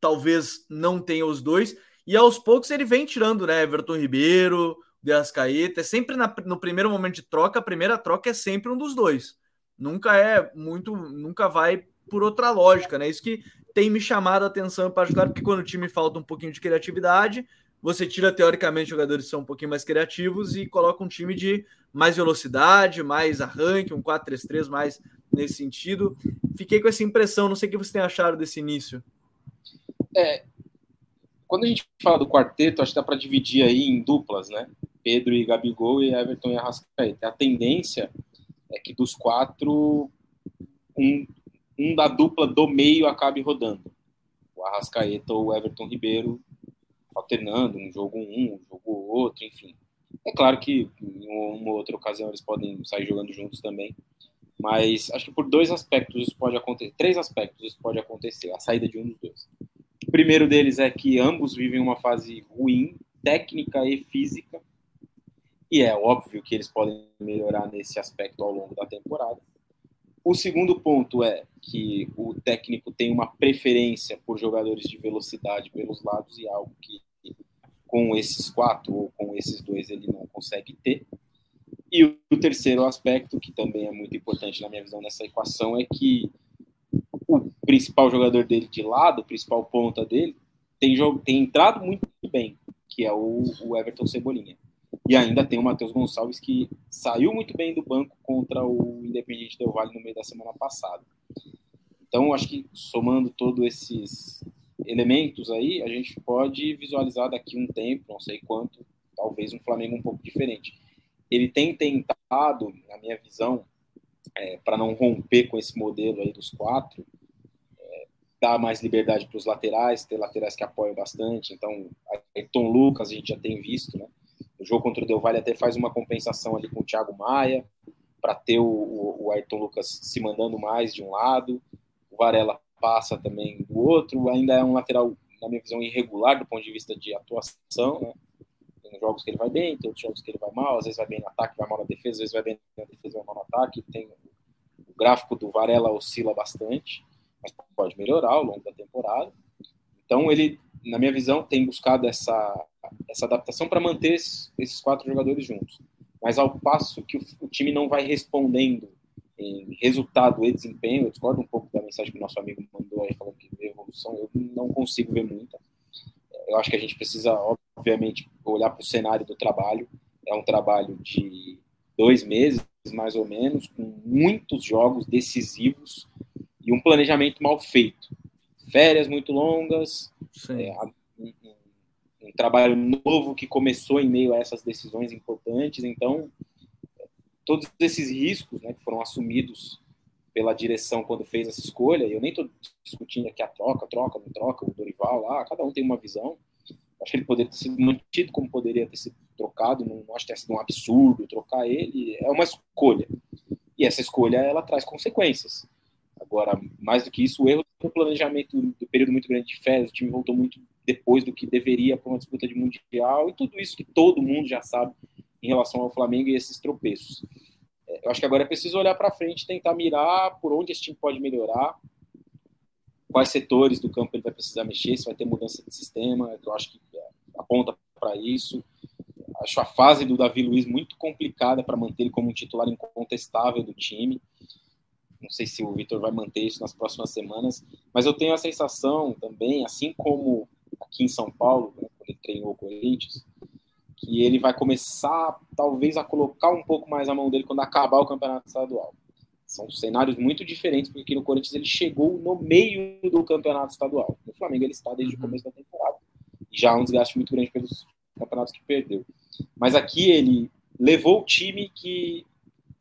talvez não tenha os dois. E aos poucos ele vem tirando, né? Everton Ribeiro, De Ascaeta. É sempre na, no primeiro momento de troca, a primeira troca é sempre um dos dois. Nunca é muito, nunca vai por outra lógica, né? Isso que tem me chamado a atenção em particular, porque quando o time falta um pouquinho de criatividade, você tira teoricamente jogadores que são um pouquinho mais criativos e coloca um time de mais velocidade, mais arranque, um 4-3-3 mais nesse sentido. Fiquei com essa impressão, não sei o que você tem achado desse início. É, quando a gente fala do quarteto, acho que dá para dividir aí em duplas, né? Pedro e Gabigol e Everton e Arrascaeta. A tendência é que dos quatro, um um da dupla do meio acabe rodando. O Arrascaeta ou o Everton Ribeiro alternando, um jogo um, um jogo outro, enfim. É claro que em uma outra ocasião eles podem sair jogando juntos também. Mas acho que por dois aspectos isso pode acontecer, três aspectos isso pode acontecer, a saída de um dos dois. O primeiro deles é que ambos vivem uma fase ruim, técnica e física, e é óbvio que eles podem melhorar nesse aspecto ao longo da temporada. O segundo ponto é que o técnico tem uma preferência por jogadores de velocidade pelos lados e algo que com esses quatro ou com esses dois ele não consegue ter. E o terceiro aspecto, que também é muito importante na minha visão nessa equação, é que o principal jogador dele de lado, o principal ponta dele, tem, tem entrado muito bem, que é o, o Everton Cebolinha. E ainda tem o Matheus Gonçalves, que saiu muito bem do banco contra o Independiente Del Vale no meio da semana passada. Então, acho que somando todos esses elementos aí, a gente pode visualizar daqui um tempo, não sei quanto, talvez um Flamengo um pouco diferente ele tem tentado, na minha visão, é, para não romper com esse modelo aí dos quatro, é, dar mais liberdade para os laterais, ter laterais que apoiam bastante. Então, Ayrton Lucas a gente já tem visto, né? O jogo contra o Del Valle até faz uma compensação ali com o Thiago Maia, para ter o, o, o Ayrton Lucas se mandando mais de um lado, o Varela passa também do outro, ainda é um lateral, na minha visão, irregular do ponto de vista de atuação, né? Tem jogos que ele vai bem, tem outros jogos que ele vai mal, às vezes vai bem no ataque, vai mal na defesa, às vezes vai bem na defesa, vai mal no ataque. Tem o gráfico do Varela oscila bastante, mas pode melhorar ao longo da temporada. Então ele, na minha visão, tem buscado essa essa adaptação para manter esses, esses, quatro jogadores juntos. Mas ao passo que o, o time não vai respondendo em resultado e desempenho, eu discordo um pouco da mensagem que o nosso amigo mandou aí falando que evolução, eu não consigo ver muita. Eu acho que a gente precisa, obviamente, olhar para o cenário do trabalho. É um trabalho de dois meses, mais ou menos, com muitos jogos decisivos e um planejamento mal feito. Férias muito longas, é, um, um, trabalho novo que começou em meio a essas decisões importantes. Então, todos esses riscos né, que foram assumidos pela direção quando fez essa escolha, eu nem estou discutindo aqui a troca, troca, não troca, o Dorival lá, cada um tem uma visão. Acho que ele poderia ter sido mantido como poderia ter sido trocado, não acho que tenha sido um absurdo trocar ele, é uma escolha. E essa escolha, ela traz consequências. Agora, mais do que isso, o erro do planejamento do período muito grande de férias, o time voltou muito depois do que deveria para uma disputa de mundial, e tudo isso que todo mundo já sabe em relação ao Flamengo e esses tropeços. Eu acho que agora é preciso olhar para frente, tentar mirar por onde esse time pode melhorar, quais setores do campo ele vai precisar mexer, se vai ter mudança de sistema, eu acho que aponta para isso. Acho a fase do Davi Luiz muito complicada para manter ele como um titular incontestável do time. Não sei se o Vitor vai manter isso nas próximas semanas, mas eu tenho a sensação também, assim como aqui em São Paulo, né, quando ele treinou o Corinthians, que ele vai começar, talvez, a colocar um pouco mais a mão dele quando acabar o campeonato estadual. São cenários muito diferentes, porque aqui no Corinthians ele chegou no meio do campeonato estadual. No Flamengo ele está desde o uhum. começo da temporada. E já há um desgaste muito grande pelos campeonatos que perdeu. Mas aqui ele levou o time que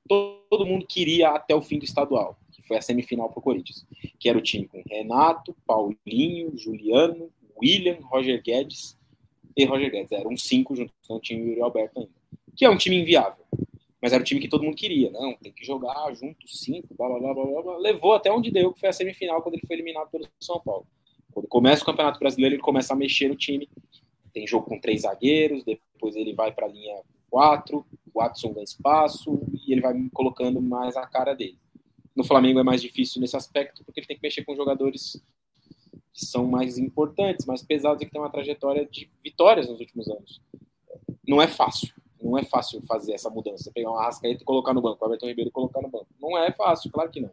todo mundo queria até o fim do estadual, que foi a semifinal para o Corinthians, que era o time com Renato, Paulinho, Juliano, William, Roger Guedes e Roger Guedes. Um cinco junto com o time Yuri Alberto ainda. Que é um time inviável. Mas era o time que todo mundo queria. Não, tem que jogar junto, cinco, blá, blá, blá, blá, blá. Levou até onde deu, que foi a semifinal, quando ele foi eliminado pelo São Paulo. Quando começa o Campeonato Brasileiro, ele começa a mexer no time. Tem jogo com três zagueiros, depois ele vai para a linha quatro, o Watson ganha espaço e ele vai colocando mais a cara dele. No Flamengo é mais difícil nesse aspecto, porque ele tem que mexer com jogadores que são mais importantes, mais pesados e que têm uma trajetória de vitórias nos últimos anos. Não é fácil. Não é fácil fazer essa mudança. Pegar uma Arrascaeta e colocar no banco, o Everton Ribeiro e colocar no banco. Não é fácil, claro que não.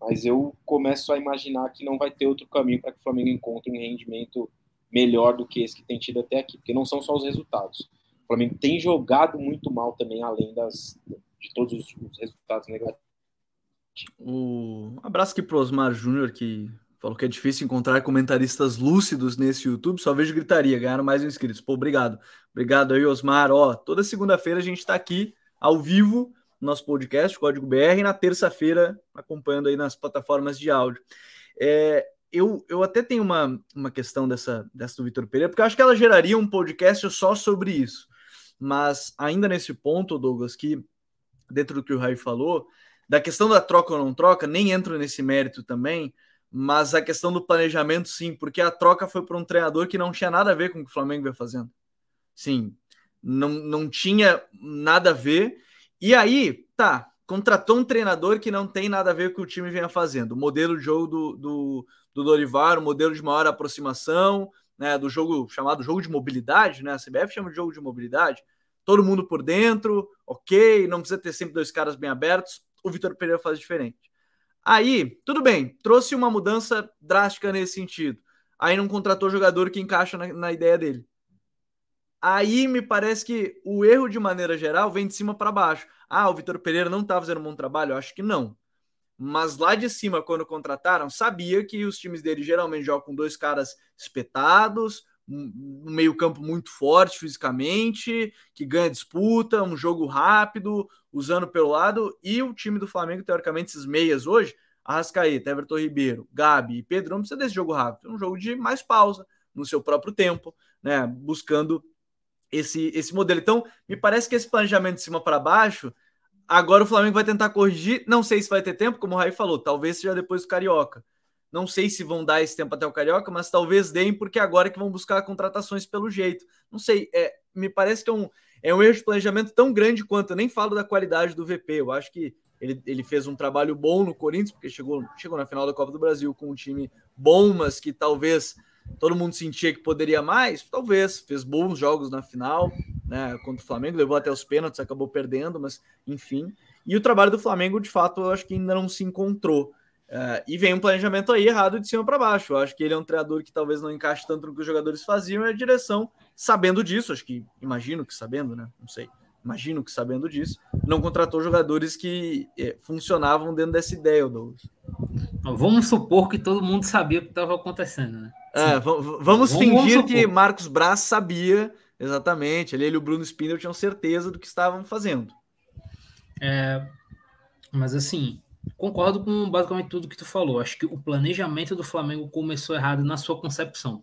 Mas eu começo a imaginar que não vai ter outro caminho para que o Flamengo encontre um rendimento melhor do que esse que tem tido até aqui, porque não são só os resultados. O Flamengo tem jogado muito mal também, além das, de todos os, os resultados negativos. Um abraço aqui para o Osmar Júnior, que Falou que é difícil encontrar comentaristas lúcidos nesse YouTube, só vejo gritaria, ganharam mais inscritos. Pô, obrigado. Obrigado aí, Osmar. Ó, toda segunda-feira a gente está aqui ao vivo no nosso podcast, Código BR, e na terça-feira acompanhando aí nas plataformas de áudio. É, eu, eu até tenho uma, uma questão dessa, dessa do Vitor Pereira, porque eu acho que ela geraria um podcast só sobre isso. Mas ainda nesse ponto, Douglas, que dentro do que o Rai falou, Da questão da troca ou não troca, nem entro nesse mérito também, mas a questão do planejamento, sim, porque a troca foi para um treinador que não tinha nada a ver com o que o Flamengo vai fazendo. Sim, não, não tinha nada a ver. E aí, tá, contratou um treinador que não tem nada a ver com o que o time vinha fazendo. O modelo de jogo do, do, do Dorivar, o modelo de maior aproximação, né, do jogo chamado jogo de mobilidade, né? A CBF chama de jogo de mobilidade. Todo mundo por dentro, ok, não precisa ter sempre dois caras bem abertos. O Vitor Pereira faz diferente. Aí, tudo bem, trouxe uma mudança drástica nesse sentido. Aí não contratou jogador que encaixa na, na ideia dele. Aí me parece que o erro, de maneira geral, vem de cima para baixo. Ah, o Vitor Pereira não está fazendo um bom trabalho? Eu acho que não. Mas lá de cima, quando contrataram, sabia que os times dele geralmente jogam com dois caras espetados, um meio-campo muito forte fisicamente, que ganha disputa, um jogo rápido, usando pelo lado, e o time do Flamengo, teoricamente, esses meias hoje, Arrascaeta, Everton Ribeiro, Gabi e Pedro, não precisa desse jogo rápido, é um jogo de mais pausa, no seu próprio tempo, né? Buscando esse, esse modelo. Então, me parece que esse planejamento de cima para baixo, agora o Flamengo vai tentar corrigir. Não sei se vai ter tempo, como o Raí falou, talvez seja depois do Carioca. Não sei se vão dar esse tempo até o Carioca, mas talvez deem, porque agora é que vão buscar contratações pelo jeito. Não sei, é, me parece que é um, é um erro de planejamento tão grande quanto. Eu nem falo da qualidade do VP. Eu acho que ele, ele fez um trabalho bom no Corinthians, porque chegou, chegou na final da Copa do Brasil com um time bom, mas que talvez todo mundo sentia que poderia mais. Talvez, fez bons jogos na final, né, contra o Flamengo, levou até os pênaltis, acabou perdendo, mas enfim. E o trabalho do Flamengo, de fato, eu acho que ainda não se encontrou. Uh, e vem um planejamento aí errado de cima para baixo. Eu acho que ele é um treinador que talvez não encaixe tanto no que os jogadores faziam e a direção, sabendo disso, acho que imagino que sabendo, né? Não sei, imagino que sabendo disso, não contratou jogadores que é, funcionavam dentro dessa ideia, Douglas. Vamos supor que todo mundo sabia o que estava acontecendo, né? É, vamos, vamos fingir vamos que Marcos Braz sabia exatamente. Ele, ele e o Bruno Spindler tinham certeza do que estavam fazendo. É, mas assim, concordo com basicamente tudo que tu falou. Acho que o planejamento do Flamengo começou errado na sua concepção.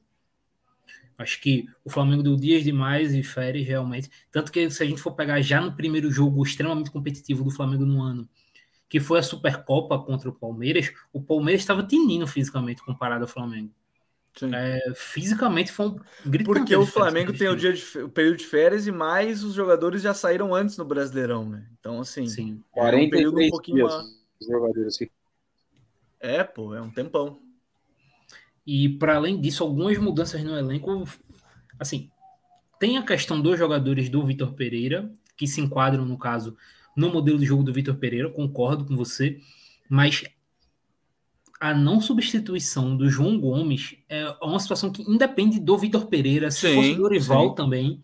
Acho que o Flamengo deu dias demais e férias, realmente. Tanto que se a gente for pegar já no primeiro jogo extremamente competitivo do Flamengo no ano, que foi a Supercopa contra o Palmeiras, o Palmeiras estava tinindo fisicamente comparado ao Flamengo. É, fisicamente foi um Porque o Flamengo tem o dia de, o período de férias e mais os jogadores já saíram antes no Brasileirão, né? Então, assim, Sim. É um período um pouquinho jogadores aqui. É, pô, é um tempão. E para além disso, algumas mudanças no elenco, assim, tem a questão dos jogadores do Vitor Pereira, que se enquadram, no caso, no modelo de jogo do Vitor Pereira, concordo com você, mas a não substituição do João Gomes é uma situação que independe do Vitor Pereira, se sim, fosse do Dorival sim. também,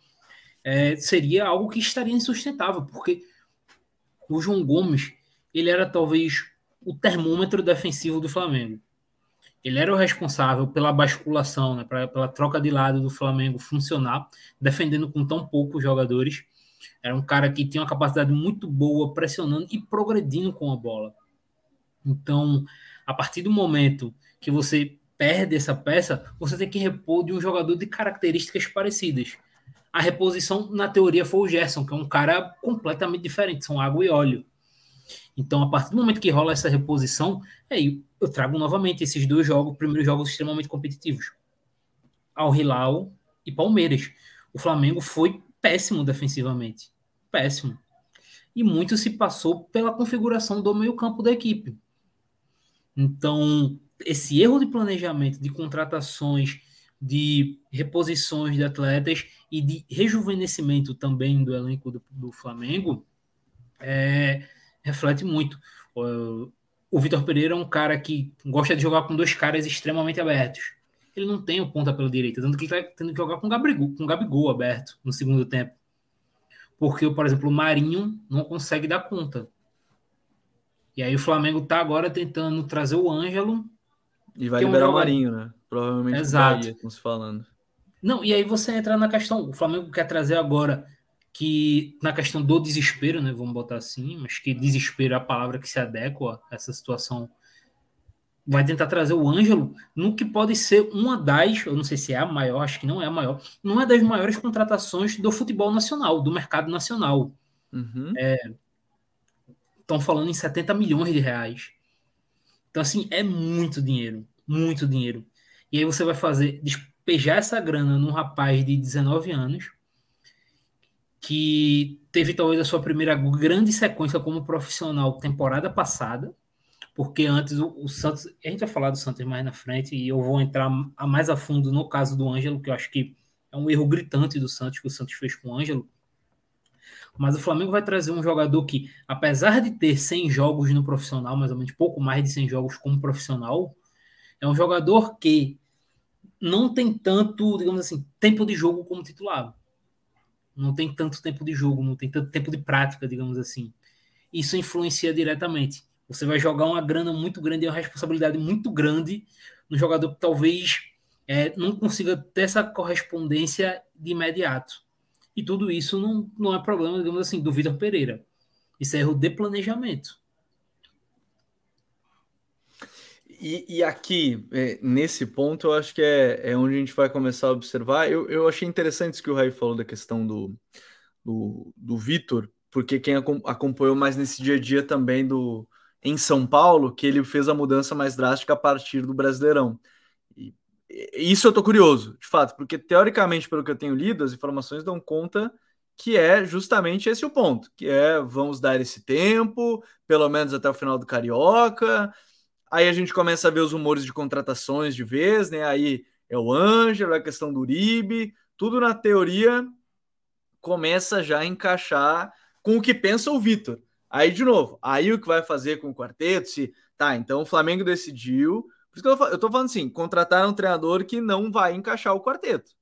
é, seria algo que estaria insustentável, porque o João Gomes ele era talvez o termômetro defensivo do Flamengo. Ele era o responsável pela basculação, né, pra, pela troca de lado do Flamengo funcionar, defendendo com tão poucos jogadores. Era um cara que tinha uma capacidade muito boa, pressionando e progredindo com a bola. Então, a partir do momento que você perde essa peça, você tem que repor de um jogador de características parecidas. A reposição, na teoria, foi o Gerson, que é um cara completamente diferente, são água e óleo. Então, a partir do momento que rola essa reposição, aí eu trago novamente esses dois jogos, primeiros jogos extremamente competitivos. Al Hilal e Palmeiras. O Flamengo foi péssimo defensivamente. Péssimo. E muito se passou pela configuração do meio-campo da equipe. Então, esse erro de planejamento, de contratações, de reposições de atletas e de rejuvenescimento também do elenco do, do Flamengo é, reflete muito. O, o Vitor Pereira é um cara que gosta de jogar com dois caras extremamente abertos. Ele não tem o ponta pela direita, tanto que ele está tendo que jogar com o Gabigol, com o Gabigol aberto no segundo tempo. Porque, por exemplo, o Marinho não consegue dar conta. E aí o Flamengo está agora tentando trazer o Ângelo. E vai liberar é um o Marinho, né? Provavelmente Exato. Bahia, estamos falando. Não, e aí você entra na questão. O Flamengo quer trazer agora que na questão do desespero, né, vamos botar assim, mas que desespero é a palavra que se adequa a essa situação, vai tentar trazer o Ângelo no que pode ser uma das, eu não sei se é a maior, acho que não é a maior, não é das maiores contratações do futebol nacional, do mercado nacional. Uhum. É, estão falando em 70 milhões de reais. Então, assim, é muito dinheiro, muito dinheiro. E aí você vai fazer, despejar essa grana num rapaz de 19 anos, que teve talvez a sua primeira grande sequência como profissional temporada passada, porque antes o, o, Santos, a gente vai falar do Santos mais na frente e eu vou entrar a mais a fundo no caso do Ângelo, que eu acho que é um erro gritante do Santos que o Santos fez com o Ângelo. Mas o Flamengo vai trazer um jogador que, apesar de ter 100 jogos no profissional, mais ou menos pouco mais de 100 jogos como profissional, é um jogador que não tem tanto, digamos assim, tempo de jogo como titular. Não tem tanto tempo de jogo, não tem tanto tempo de prática, digamos assim. Isso influencia diretamente. Você vai jogar uma grana muito grande e uma responsabilidade muito grande no jogador que talvez é, não consiga ter essa correspondência de imediato. E tudo isso não, não é problema, digamos assim, do Vitor Pereira. Isso é erro de planejamento. E, e aqui, é, nesse ponto, eu acho que é, é onde a gente vai começar a observar. Eu, eu achei interessante isso que o Rai falou da questão do, do, do Vitor, porque quem acompanhou mais nesse dia a dia também do em São Paulo, que ele fez a mudança mais drástica a partir do Brasileirão. E, isso eu tô curioso, de fato, porque teoricamente, pelo que eu tenho lido, as informações dão conta que é justamente esse o ponto, que é vamos dar esse tempo, pelo menos até o final do Carioca, Aí a gente começa a ver os rumores de contratações de vez, né? Aí é o Ângelo, é a questão do Uribe, tudo na teoria começa já a encaixar com o que pensa o Vitor. Aí, de novo, aí o que vai fazer com o quarteto? Se tá, então o Flamengo decidiu. Por isso que eu, tô falando assim: contratar um treinador que não vai encaixar o quarteto.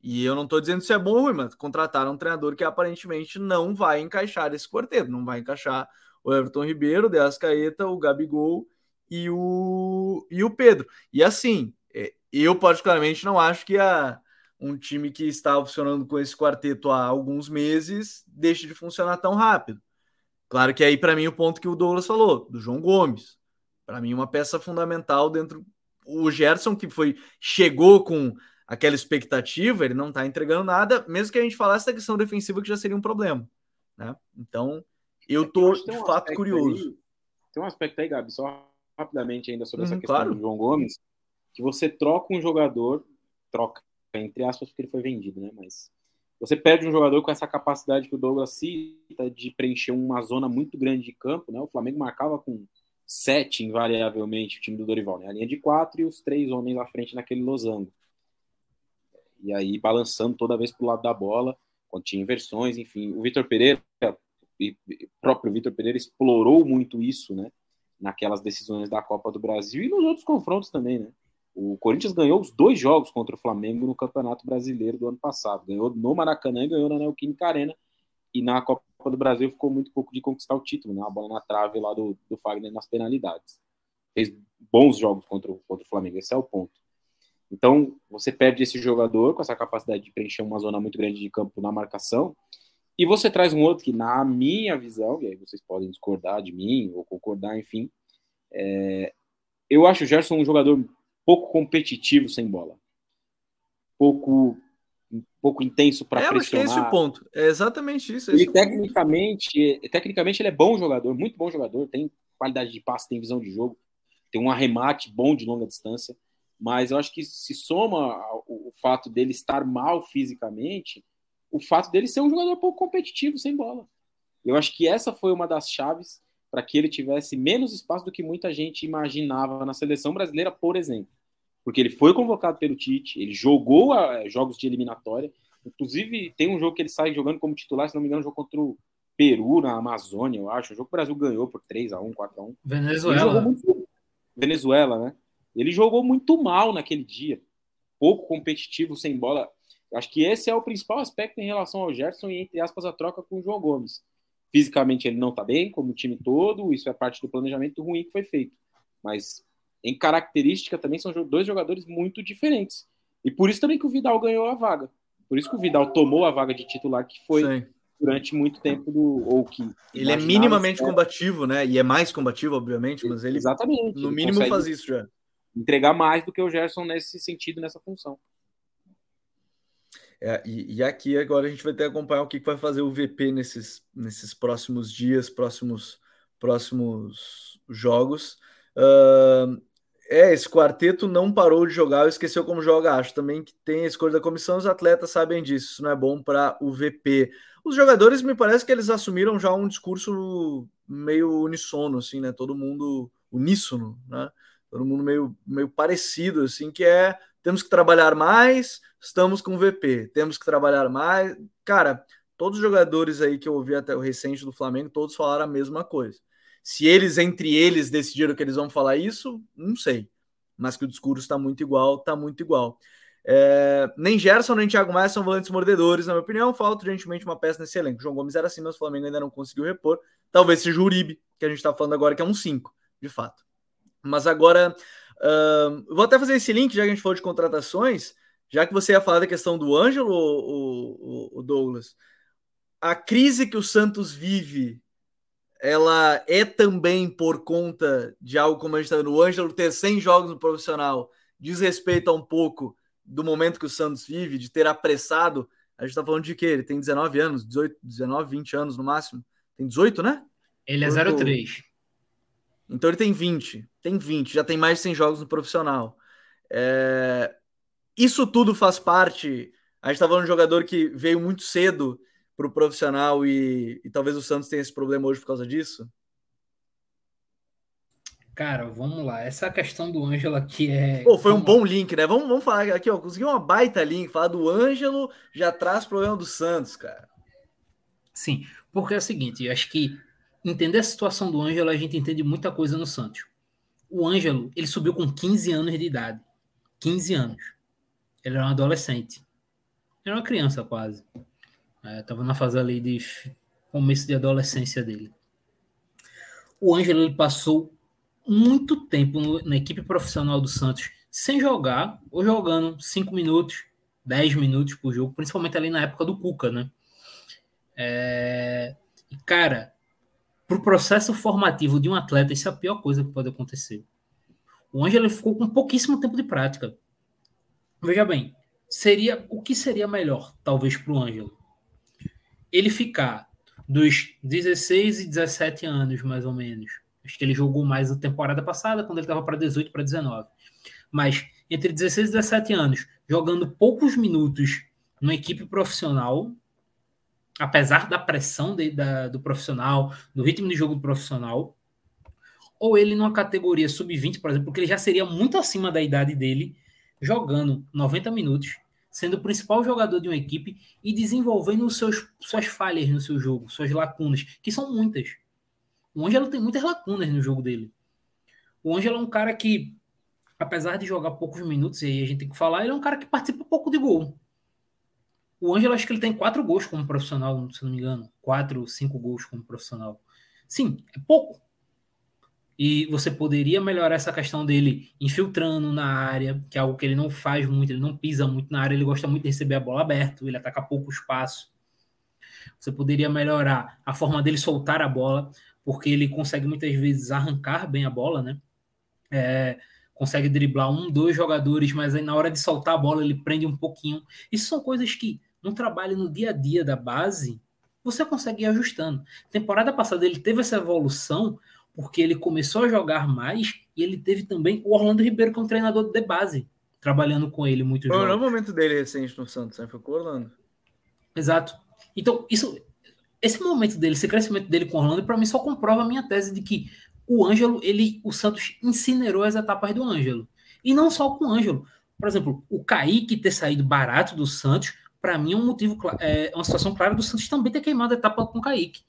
E eu não tô dizendo se é bom ou ruim, mas contrataram um treinador que aparentemente não vai encaixar esse quarteto, não vai encaixar o Everton Ribeiro, o De Ascaeta, o Gabigol e o, e o Pedro. E assim, é, eu particularmente não acho que a, um time que está funcionando com esse quarteto há alguns meses deixe de funcionar tão rápido. Claro que aí, para mim, o ponto que o Douglas falou, do João Gomes. Para mim, uma peça fundamental dentro. O Gerson, que foi chegou com aquela expectativa, ele não está entregando nada, mesmo que a gente falasse da questão defensiva, que já seria um problema. Né? Então, eu é tô de um fato curioso. Aí, tem um aspecto aí, Gabi, só rapidamente ainda sobre uhum, essa questão claro. do João Gomes, que você troca um jogador, troca, entre aspas, porque ele foi vendido, né? Mas você perde um jogador com essa capacidade que o Douglas cita de preencher uma zona muito grande de campo, né? O Flamengo marcava com sete, invariavelmente, o time do Dorival, né? A linha de quatro e os três homens à frente naquele losango. E aí balançando toda vez para o lado da bola, quando tinha inversões, enfim. O Vitor Pereira, e o próprio Vitor Pereira explorou muito isso, né? Naquelas decisões da Copa do Brasil e nos outros confrontos também, né? O Corinthians ganhou os dois jogos contra o Flamengo no Campeonato Brasileiro do ano passado. Ganhou no Maracanã e ganhou na Neoquímica Arena. E na Copa do Brasil ficou muito pouco de conquistar o título, né? A bola na trave lá do, do Fagner nas penalidades. Fez bons jogos contra o, contra o Flamengo, esse é o ponto. Então, você perde esse jogador com essa capacidade de preencher uma zona muito grande de campo na marcação e você traz um outro que, na minha visão, e aí vocês podem discordar de mim ou concordar, enfim, é, eu acho o Gerson um jogador pouco competitivo sem bola. Pouco pouco intenso para é, pressionar. É esse o ponto. É exatamente isso. É ele tecnicamente, tecnicamente ele é bom jogador, muito bom jogador, tem qualidade de passe, tem visão de jogo, tem um arremate bom de longa distância, mas eu acho que se soma o fato dele estar mal fisicamente, o fato dele ser um jogador pouco competitivo sem bola. Eu acho que essa foi uma das chaves para que ele tivesse menos espaço do que muita gente imaginava na seleção brasileira, por exemplo. Porque ele foi convocado pelo Tite, ele jogou a, ah, jogos de eliminatória, inclusive tem um jogo que ele sai jogando como titular, se não me engano, um jogo contra o Peru na Amazônia, eu acho. O jogo que o Brasil ganhou por 3 a 1 4 a 1 Venezuela. Muito... Venezuela, né? Ele jogou muito mal naquele dia. Pouco competitivo, sem bola. Acho que esse é o principal aspecto em relação ao Gerson e, entre aspas, a troca com o João Gomes. Fisicamente ele não está bem, como o time todo, isso é parte do planejamento ruim que foi feito. Mas em característica também são dois jogadores muito diferentes. E por isso também que o Vidal ganhou a vaga. Por isso que o Vidal tomou a vaga de titular que foi Sim. durante muito tempo do ou que ele é minimamente combativo, né? E é mais combativo, obviamente, mas ele exatamente no mínimo faz isso já. Entregar mais do que o Gerson nesse sentido, nessa função. É, e, e, aqui agora a gente vai ter que acompanhar o que vai fazer o VP nesses, nesses próximos dias, próximos, próximos jogos. Uh, é, esse quarteto não parou de jogar, esqueceu como joga, acho também que tem a escolha da comissão, os atletas sabem disso, isso não é bom para o VP. Os jogadores, me parece que eles assumiram já um discurso meio unissono, assim, né? Todo mundo uníssono, né? Todo mundo meio, meio parecido, assim, que é temos que trabalhar mais, estamos com VP, temos que trabalhar mais. Cara, todos os jogadores aí que eu ouvi até o recente do Flamengo, todos falaram a mesma coisa. Se eles, entre eles, decidiram que eles vão falar isso, não sei. Mas que o discurso está muito igual, está muito igual. É, nem Gerson nem Thiago Maia são volantes mordedores, na minha opinião. Falta urgentemente uma peça nesse elenco. João Gomes era assim, mas o Flamengo ainda não conseguiu repor. Talvez seja o Uribe, que a gente está falando agora, que é um 5, de fato. Mas agora, uh, vou até fazer esse link, já que a gente falou de contratações, já que você ia falar da questão do Ângelo, o, o, o Douglas. A crise que o Santos vive, ela é também por conta de algo como a gente está vendo, o Ângelo ter 100 jogos no profissional, diz respeito a um pouco do momento que o Santos vive, de ter apressado. A gente está falando de quê? Ele tem 19 anos, 18, 19, 20 anos no máximo. Tem 18, né? Ele é 03. Então ele tem 20. Tem 20, já tem mais de 100 jogos no profissional. É... Isso tudo faz parte. A gente estava falando de um jogador que veio muito cedo para o profissional e, e talvez o Santos tenha esse problema hoje por causa disso. Cara, vamos lá. Essa questão do Ângelo aqui é. Pô, foi um bom link, né? Vamos, vamos falar aqui, ó. Conseguiu uma baita link. Falar do Ângelo já traz problema do Santos, cara. Sim, porque é o seguinte, eu acho que entender a situação do Ângelo, a gente entende muita coisa no Santos. O Ângelo, ele subiu com 15 anos de idade. 15 anos. Ele era um adolescente. Ele era uma criança quase. Estava é, na fase ali de começo de adolescência dele. O Ângelo ele passou muito tempo no, na equipe profissional do Santos sem jogar, ou jogando 5 minutos, 10 minutos por jogo, principalmente ali na época do Cuca, né? É... Cara, para o processo formativo de um atleta, isso é a pior coisa que pode acontecer. O Ângelo ficou com pouquíssimo tempo de prática. Veja bem, seria o que seria melhor, talvez, para o Ângelo? Ele ficar dos 16 e 17 anos, mais ou menos. Acho que ele jogou mais na temporada passada, quando ele estava para 18 para 19. Mas entre 16 e 17 anos, jogando poucos minutos numa equipe profissional, apesar da pressão de, da, do profissional, do ritmo de jogo do profissional, ou ele numa categoria sub-20, por exemplo, porque ele já seria muito acima da idade dele, jogando 90 minutos, sendo o principal jogador de uma equipe e desenvolvendo seus, suas falhas no seu jogo, suas lacunas, que são muitas. O Ângelo tem muitas lacunas no jogo dele. O Ângelo é um cara que, apesar de jogar poucos minutos, e aí a gente tem que falar, ele é um cara que participa pouco de gol. O Ângelo, acho que ele tem quatro gols como profissional, se não me engano. Quatro, cinco gols como profissional. Sim, é pouco. E você poderia melhorar essa questão dele infiltrando na área, que é algo que ele não faz muito, ele não pisa muito na área, ele gosta muito de receber a bola aberta, ele ataca pouco espaço. Você poderia melhorar a forma dele soltar a bola, porque ele consegue muitas vezes arrancar bem a bola, né? É, consegue driblar um, dois jogadores, mas aí na hora de soltar a bola ele prende um pouquinho. Isso são coisas que no trabalho no dia a dia da base, você consegue ir ajustando. Temporada passada ele teve essa evolução porque ele começou a jogar mais e ele teve também o Orlando Ribeiro como treinador de base, trabalhando com ele muito Qual é o momento dele recente no Santos? Né? Foi com o Orlando. Exato. Então, isso, esse momento dele, esse crescimento dele com o Orlando, para mim só comprova a minha tese de que o Ângelo, ele, o Santos incinerou as etapas do Ângelo. E não só com o Ângelo. Por exemplo, o Kaique ter saído barato do Santos para mim é um motivo, é uma situação clara do Santos também ter queimado a etapa com o Kaique.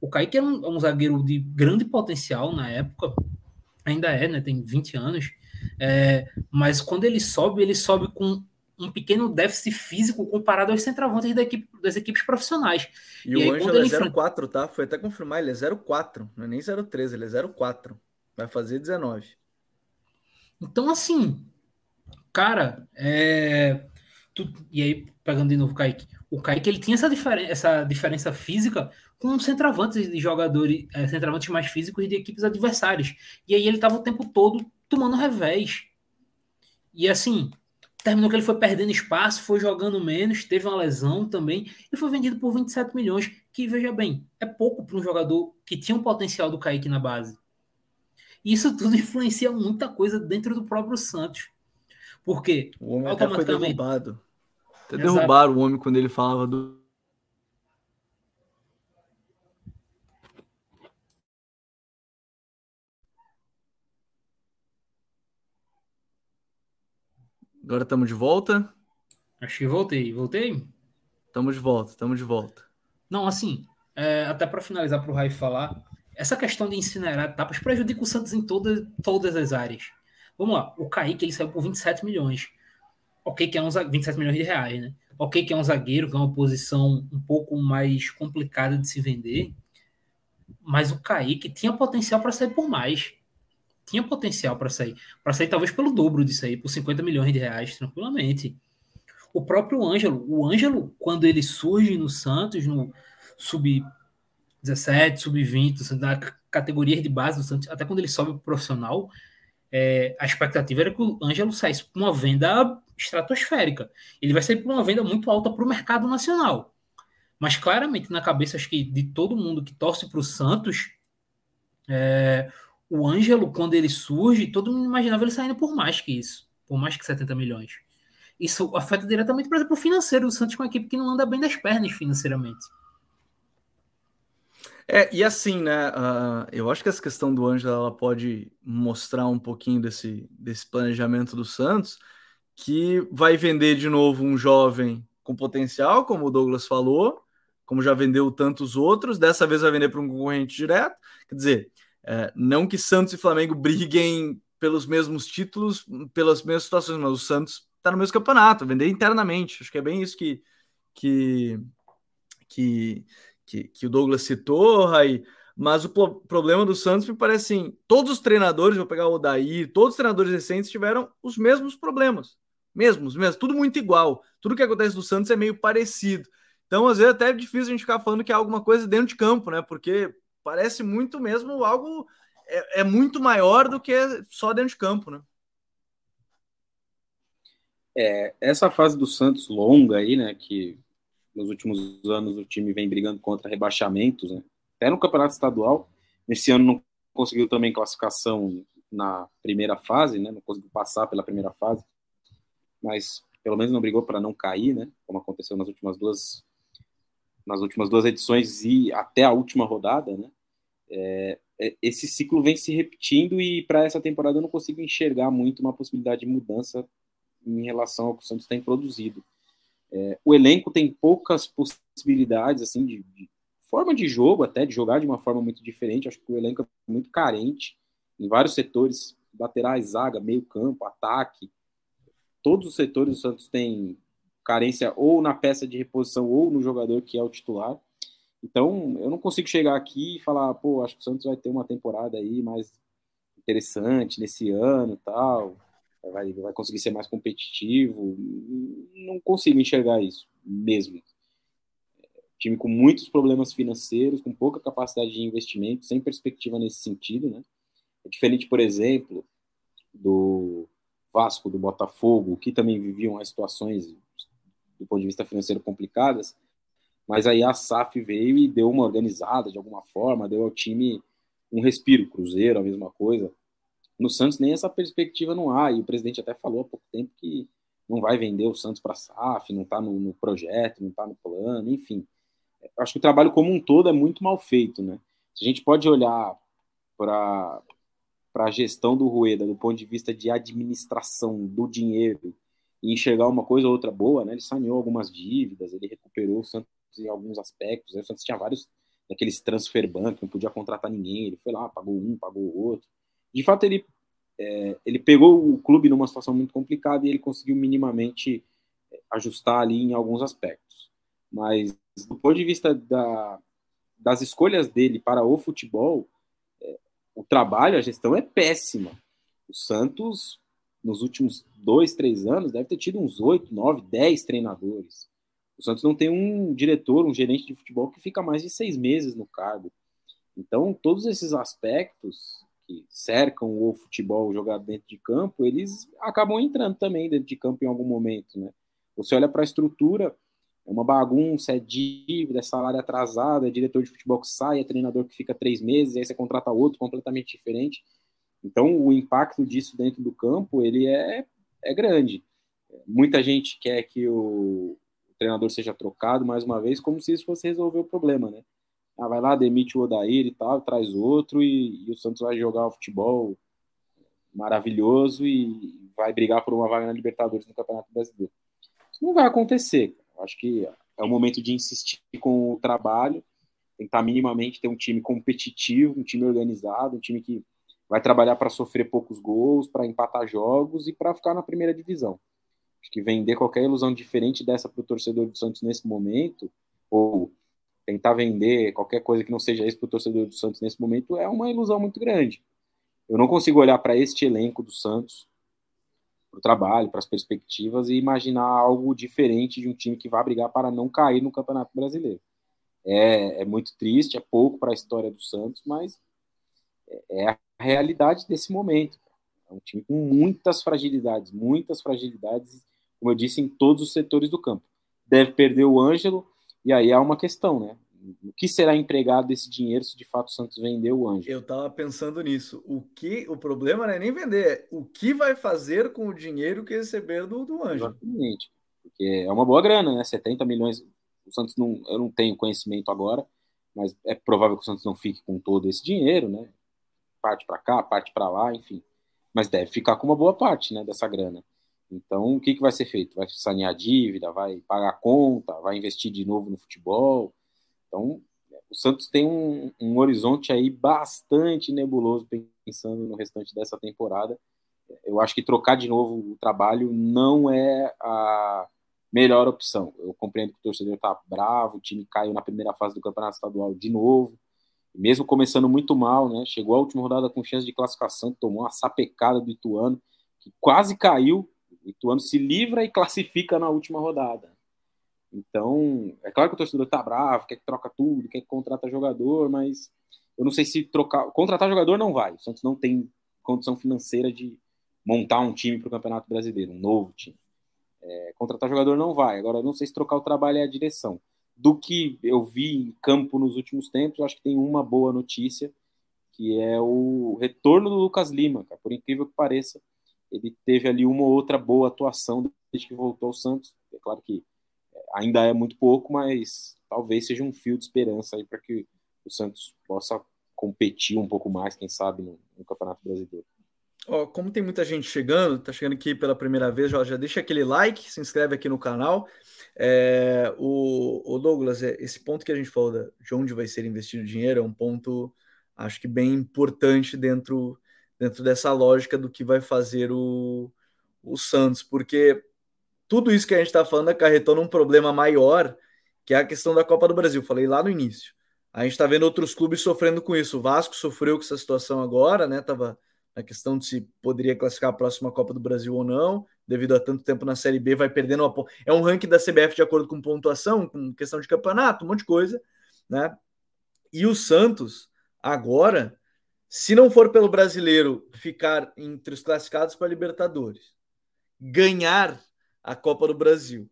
O Kaique era um, um, zagueiro de grande potencial na época, ainda é, né? Tem 20 anos. É, mas quando ele sobe, ele sobe com um pequeno déficit físico comparado aos centravantes da equipe, das equipes profissionais. E, e o Ângelo é 04, tá? Foi até confirmar, ele é 04, não é nem 03, ele é 04. Vai fazer 19. Então, assim, cara, é, tu, e aí, pegando de novo o Kaique, o Kaique ele tinha essa, diferen essa diferença física com centravantes de jogadores, é, centravantes mais físicos de equipes adversárias. E aí ele estava o tempo todo tomando revés. E assim, terminou que ele foi perdendo espaço, foi jogando menos, teve uma lesão também, e foi vendido por 27 milhões, que veja bem, é pouco para um jogador que tinha um potencial do Kaique na base. E isso tudo influencia muita coisa dentro do próprio Santos. Porque o homem até foi derrubado. Até derrubaram o homem quando ele falava do Agora estamos de volta. Acho que voltei. Voltei? Estamos de volta, estamos de volta. Não, assim, é, até para finalizar para o Rai falar, essa questão de incinerar etapas prejudica o Santos em toda, todas as áreas. Vamos lá, o Kaique ele saiu por 27 milhões. Ok, que é um 27 milhões de reais, né? Ok, que é um zagueiro, que é uma posição um pouco mais complicada de se vender, mas o Kaique tinha potencial para sair por mais tinha potencial para sair. Para sair talvez pelo dobro disso aí, por 50 milhões de reais, tranquilamente. O próprio Ângelo, o Ângelo, quando ele surge no Santos, no sub-17, sub-20, na categoria de base do Santos, até quando ele sobe para o profissional, é, a expectativa era que o Ângelo saísse por uma venda estratosférica. Ele vai sair por uma venda muito alta para o mercado nacional. Mas claramente, na cabeça acho que de todo mundo que torce para o Santos, é, o Ângelo, quando ele surge, todo mundo imaginava ele saindo por mais que isso, por mais que 70 milhões. Isso afeta diretamente, por exemplo, o financeiro do Santos com uma equipe que não anda bem das pernas financeiramente. É, e assim, né? Uh, eu acho que essa questão do Ângelo ela pode mostrar um pouquinho desse, desse planejamento do Santos, que vai vender de novo um jovem com potencial, como o Douglas falou, como já vendeu tantos outros, dessa vez vai vender para um concorrente direto. Quer dizer, é, não que Santos e Flamengo briguem pelos mesmos títulos, pelas mesmas situações, mas o Santos está no mesmo campeonato, vender internamente. Acho que é bem isso que, que, que, que, que o Douglas citou, Raí. Mas o problema do Santos me parece assim: todos os treinadores, vou pegar o Odair, todos os treinadores recentes tiveram os mesmos problemas. Mesmos, mesmo, tudo muito igual. Tudo que acontece do Santos é meio parecido. Então, às vezes, até é difícil a gente ficar falando que é alguma coisa dentro de campo, né? Porque parece muito mesmo algo é, é, muito maior do que só dentro de campo, né? É, essa fase do Santos longa aí, né, que nos últimos anos o time vem brigando contra rebaixamentos, né? Até no campeonato estadual, nesse ano não conseguiu também classificação na primeira fase, né? Não conseguiu passar pela primeira fase, mas pelo menos não brigou para não cair, né? Como aconteceu nas últimas duas nas últimas duas edições e até a última rodada, né? É, é esse ciclo vem se repetindo e para essa temporada eu não consigo enxergar muito uma possibilidade de mudança em relação ao que o Santos tem produzido. É, o elenco tem poucas possibilidades assim de, de, forma de jogo até de jogar de uma forma muito diferente. Acho que o elenco é muito carente em vários setores, laterais, zaga, meio campo, ataque. Todos os setores do Santos têm carência ou na peça de reposição ou no jogador que é o titular. Então, eu não consigo chegar aqui e falar, pô, acho que o Santos vai ter uma temporada aí mais interessante nesse ano tal, vai, vai conseguir ser mais competitivo. Não consigo enxergar isso mesmo. Time com muitos problemas financeiros, com pouca capacidade de investimento, sem perspectiva nesse sentido, né? É diferente, por exemplo, do Vasco, do Botafogo, que também viviam as situações do ponto de vista financeiro complicadas, mas aí a SAF veio e deu uma organizada de alguma forma, deu ao time um respiro. Cruzeiro, a mesma coisa. No Santos nem essa perspectiva não há, e o presidente até falou há pouco tempo que não vai vender o Santos para a SAF, não está no, no, projeto, não está no plano, enfim. Acho que o trabalho como um todo é muito mal feito, né? Se a gente pode olhar para a gestão do Rueda do ponto de vista de administração do dinheiro e enxergar uma coisa ou outra boa, né? Ele saneou algumas dívidas, ele recuperou o Santos em alguns aspectos. Né? O Santos tinha vários daqueles transfer bank, não podia contratar ninguém. Ele foi lá, pagou um, pagou o outro. De fato, ele, é, ele pegou o clube numa situação muito complicada e ele conseguiu minimamente é, ajustar ali em alguns aspectos. Mas, do ponto de vista da, das escolhas dele para o futebol, o trabalho, a gestão é péssima. O Santos nos últimos dois, três anos, deve ter tido uns oito, nove, dez treinadores. O Santos não tem um diretor, um gerente de futebol que fica mais de seis meses no cargo. Então, todos esses aspectos que cercam o futebol jogado dentro de campo, eles acabam entrando também dentro de campo em algum momento, né? Você olha para a estrutura, é uma bagunça, é dívida, é salário atrasado, é diretor de futebol que sai, é treinador que fica três meses, aí você contrata outro completamente diferente. Então, o impacto disso dentro do campo, ele é, é grande. Muita gente quer que o, treinador seja trocado mais uma vez, como se isso fosse resolver o problema, né? Ah, vai lá, demite o Odair e tal, traz outro e, e o Santos vai jogar o futebol maravilhoso e vai brigar por uma vaga na Libertadores no Campeonato Brasileiro. Isso não vai acontecer. Acho que é o momento de insistir com o trabalho, tentar minimamente ter um time competitivo, um time organizado, um time que vai trabalhar para sofrer poucos gols, para empatar jogos e para ficar na primeira divisão. Acho que vender qualquer ilusão diferente dessa para o torcedor do Santos nesse momento, ou tentar vender qualquer coisa que não seja isso para o torcedor do Santos nesse momento é uma ilusão muito grande. Eu não consigo olhar para este elenco do Santos, para o trabalho, para as perspectivas e imaginar algo diferente de um time que vai brigar para não cair no Campeonato Brasileiro. É, é muito triste, é pouco para a história do Santos, mas é a realidade desse momento. É um time com muitas fragilidades, muitas fragilidades, como eu disse, em todos os setores do campo. Deve perder o Ângelo, e aí há uma questão, né? O que será empregado desse dinheiro se de fato o Santos vender o Ângelo? Eu estava pensando nisso. O que o problema não é nem vender, é o que vai fazer com o dinheiro que receber do, do Ângelo. Exatamente. Porque é uma boa grana, né? 70 milhões. O Santos não, eu não tenho conhecimento agora, mas é provável que o Santos não fique com todo esse dinheiro, né? Parte para cá, parte para lá, enfim. Mas deve ficar com uma boa parte, né, dessa grana. Então, o que, que vai ser feito? Vai sanear a dívida, vai pagar a conta, vai investir de novo no futebol. Então, o Santos tem um, um horizonte aí bastante nebuloso pensando no restante dessa temporada. Eu acho que trocar de novo o trabalho não é a melhor opção. Eu compreendo que o torcedor está bravo, o time caiu na primeira fase do Campeonato Estadual de novo, mesmo começando muito mal, né? Chegou a última rodada com chance de classificação, tomou uma sapecada do Ituano, que quase caiu, o Ituano se livra e classifica na última rodada. Então, é claro que o torcedor tá bravo, quer que troca tudo, quer que contrata jogador, mas eu não sei se trocar. Contratar jogador não vai. O Santos não tem condição financeira de montar um time para o Campeonato Brasileiro, um novo time. É, contratar jogador não vai. Agora, eu não sei se trocar o trabalho é a direção. Do que eu vi em campo nos últimos tempos, eu acho que tem uma boa notícia, que é o retorno do Lucas Lima, cara. Por incrível que pareça, ele teve ali uma ou outra boa atuação desde que voltou ao Santos. É claro que ainda é muito pouco, mas talvez seja um fio de esperança aí para que o Santos possa competir um pouco mais, quem sabe, no, no Campeonato Brasileiro. Ó, como tem muita gente chegando, tá chegando aqui pela primeira vez, já, já deixa aquele like, se inscreve aqui no canal. É, o, o, Douglas, é, esse ponto que a gente falou de onde vai ser investido o dinheiro é um ponto, acho que bem importante dentro dentro dessa lógica do que vai fazer o, o Santos, porque tudo isso que a gente está falando acarretou num problema maior, que é a questão da Copa do Brasil. Falei lá no início. A gente está vendo outros clubes sofrendo com isso. O Vasco sofreu com essa situação agora, né? Tava na questão de se poderia classificar a próxima Copa do Brasil ou não, devido a tanto tempo na Série B, vai perdendo uma... É um ranking da CBF de acordo com pontuação, com questão de campeonato, um monte de coisa, né? E o Santos, agora, se não for pelo brasileiro ficar entre os classificados para Libertadores, ganhar a Copa do Brasil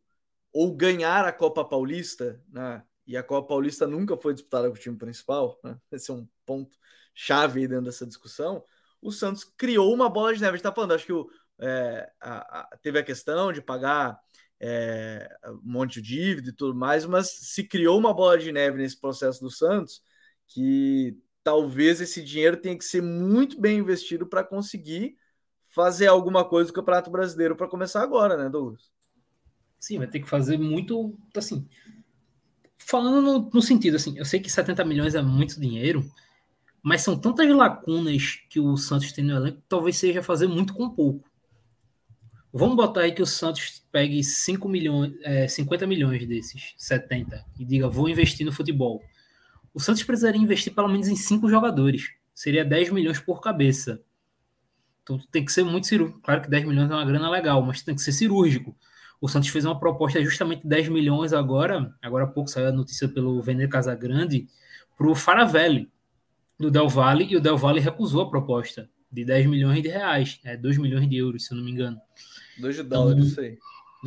ou ganhar a Copa Paulista, né? e a Copa Paulista nunca foi disputada com o time principal, né? esse é um ponto chave dentro dessa discussão. O Santos criou uma bola de neve. A gente está falando, acho que o, é, a, a, teve a questão de pagar é, um monte de dívida e tudo mais, mas se criou uma bola de neve nesse processo do Santos que talvez esse dinheiro tenha que ser muito bem investido para conseguir fazer alguma coisa do Campeonato Brasileiro para começar agora, né, Douglas? Sim, vai ter que fazer muito, assim, falando no, no, sentido, assim, eu sei que 70 milhões é muito dinheiro, mas são tantas lacunas que o Santos tem no elenco, talvez seja fazer muito com pouco. Vamos botar aí que o Santos pegue 5 milhões, é, 50 milhões desses 70 e diga, vou investir no futebol o Santos precisaria investir pelo menos em cinco jogadores. Seria 10 milhões por cabeça. Então tem que ser muito cirúrgico. Claro que 10 milhões é uma grana legal, mas tem que ser cirúrgico. O Santos fez uma proposta justamente 10 milhões agora. Agora há pouco saiu a notícia pelo Vender Casagrande para o Faravelli, do Del Valle, e o Del Valle recusou a proposta. de 10 milhões de reais, é 2 milhões de euros, se eu não me engano. 2 de dólares, então, isso aí.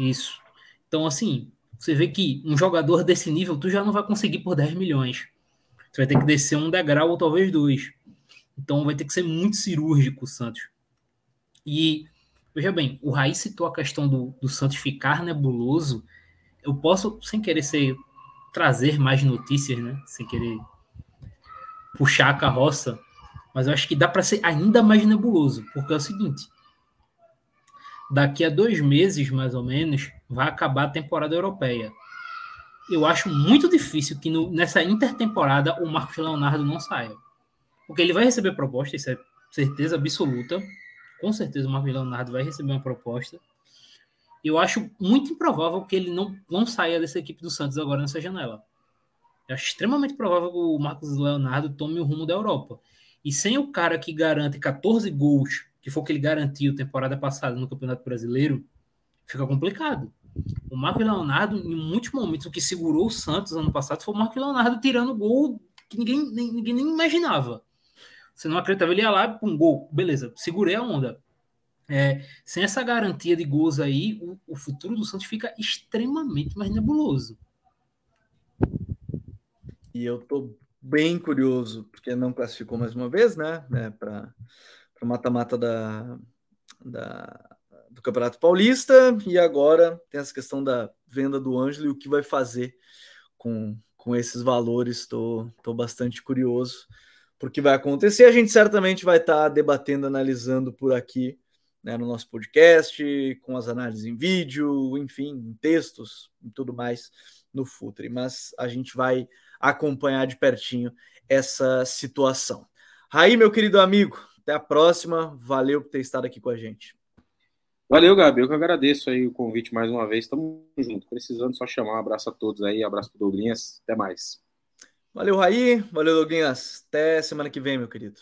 Isso. Então, assim, você vê que um jogador desse nível, tu já não vai conseguir por 10 milhões. Você vai ter que descer um degrau ou talvez dois. Então vai ter que ser muito cirúrgico o Santos. E, veja bem, o Raiz citou a questão do, do Santos ficar nebuloso. Eu posso, sem querer ser, trazer mais notícias, né? Sem querer puxar a carroça, mas eu acho que dá para ser ainda mais nebuloso, porque é o seguinte: daqui a dois meses, mais ou menos, vai acabar a temporada europeia. Eu acho muito difícil que no, nessa intertemporada o Marcos Leonardo não saia. Porque ele vai receber proposta, isso é certeza absoluta. Com certeza o Marcos Leonardo vai receber uma proposta. Eu acho muito improvável que ele não, não saia dessa equipe do Santos agora nessa janela. Eu acho extremamente provável que o Marcos Leonardo tome o rumo da Europa. E sem o cara que garante 14 gols, que foi o que ele garantiu temporada passada no Campeonato Brasileiro, fica complicado. O Marcos Leonardo, em muitos momentos, o que segurou o Santos ano passado foi o Marcos Leonardo tirando gol que ninguém, ninguém nem imaginava. Você não acreditava, ele ia lá, um gol, beleza, segurei a onda. É, sem essa garantia de gols aí, o, o, futuro do Santos fica extremamente mais nebuloso. E eu tô bem curioso, porque não classificou mais uma vez, né? né para o mata-mata da, da, do Campeonato Paulista, e agora tem essa questão da venda do Ângelo e o que vai fazer com, com esses valores. Estou tô, tô bastante curioso porque vai acontecer. A gente certamente vai estar debatendo, analisando por aqui né, no nosso podcast, com as análises em vídeo, enfim, em textos e tudo mais no Futre. Mas a gente vai acompanhar de pertinho essa situação. Raí, meu querido amigo, até a próxima. Valeu por ter estado aqui com a gente. Valeu, Gabi. Eu que agradeço aí o convite mais uma vez. Estamos juntos. Precisando só chamar. Um abraço a todos aí. Abraço para o Douglinhas. Até mais. Valeu, Raí. Valeu, Douglinhas. Até semana que vem, meu querido.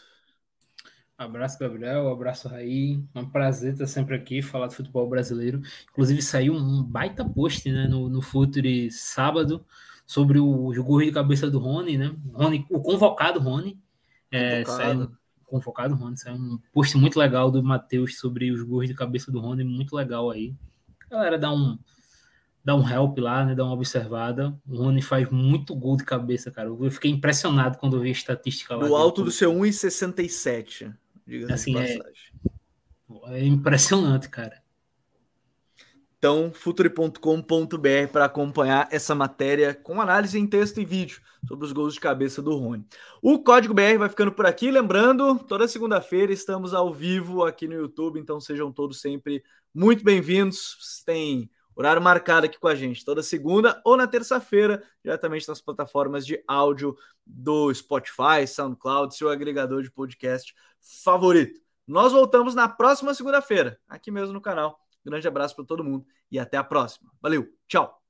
Abraço, Gabriel. Abraço, Raí. É um prazer estar sempre aqui, falar do futebol brasileiro. Inclusive, saiu um baita post né, no, no Future sábado sobre o jogo de cabeça do Rony, né? Rony, o convocado Rony. É, convocado. convocado Rony. Saiu um post muito legal do Matheus sobre os gols de cabeça do Rony. Muito legal aí. A galera dá um dá um help lá, né? Dá uma observada. O Rony faz muito gol de cabeça, cara. Eu fiquei impressionado quando eu vi a estatística lá. No alto do seu 1,67. Assim, é... é impressionante, cara. Então, futuri.com.br para acompanhar essa matéria com análise em texto e vídeo sobre os gols de cabeça do Rony. O Código BR vai ficando por aqui. Lembrando, toda segunda-feira estamos ao vivo aqui no YouTube, então sejam todos sempre muito bem-vindos. Tem Horário marcado aqui com a gente, toda segunda ou na terça-feira, diretamente nas plataformas de áudio do Spotify, SoundCloud, seu agregador de podcast favorito. Nós voltamos na próxima segunda-feira, aqui mesmo no canal. Grande abraço para todo mundo e até a próxima. Valeu, tchau!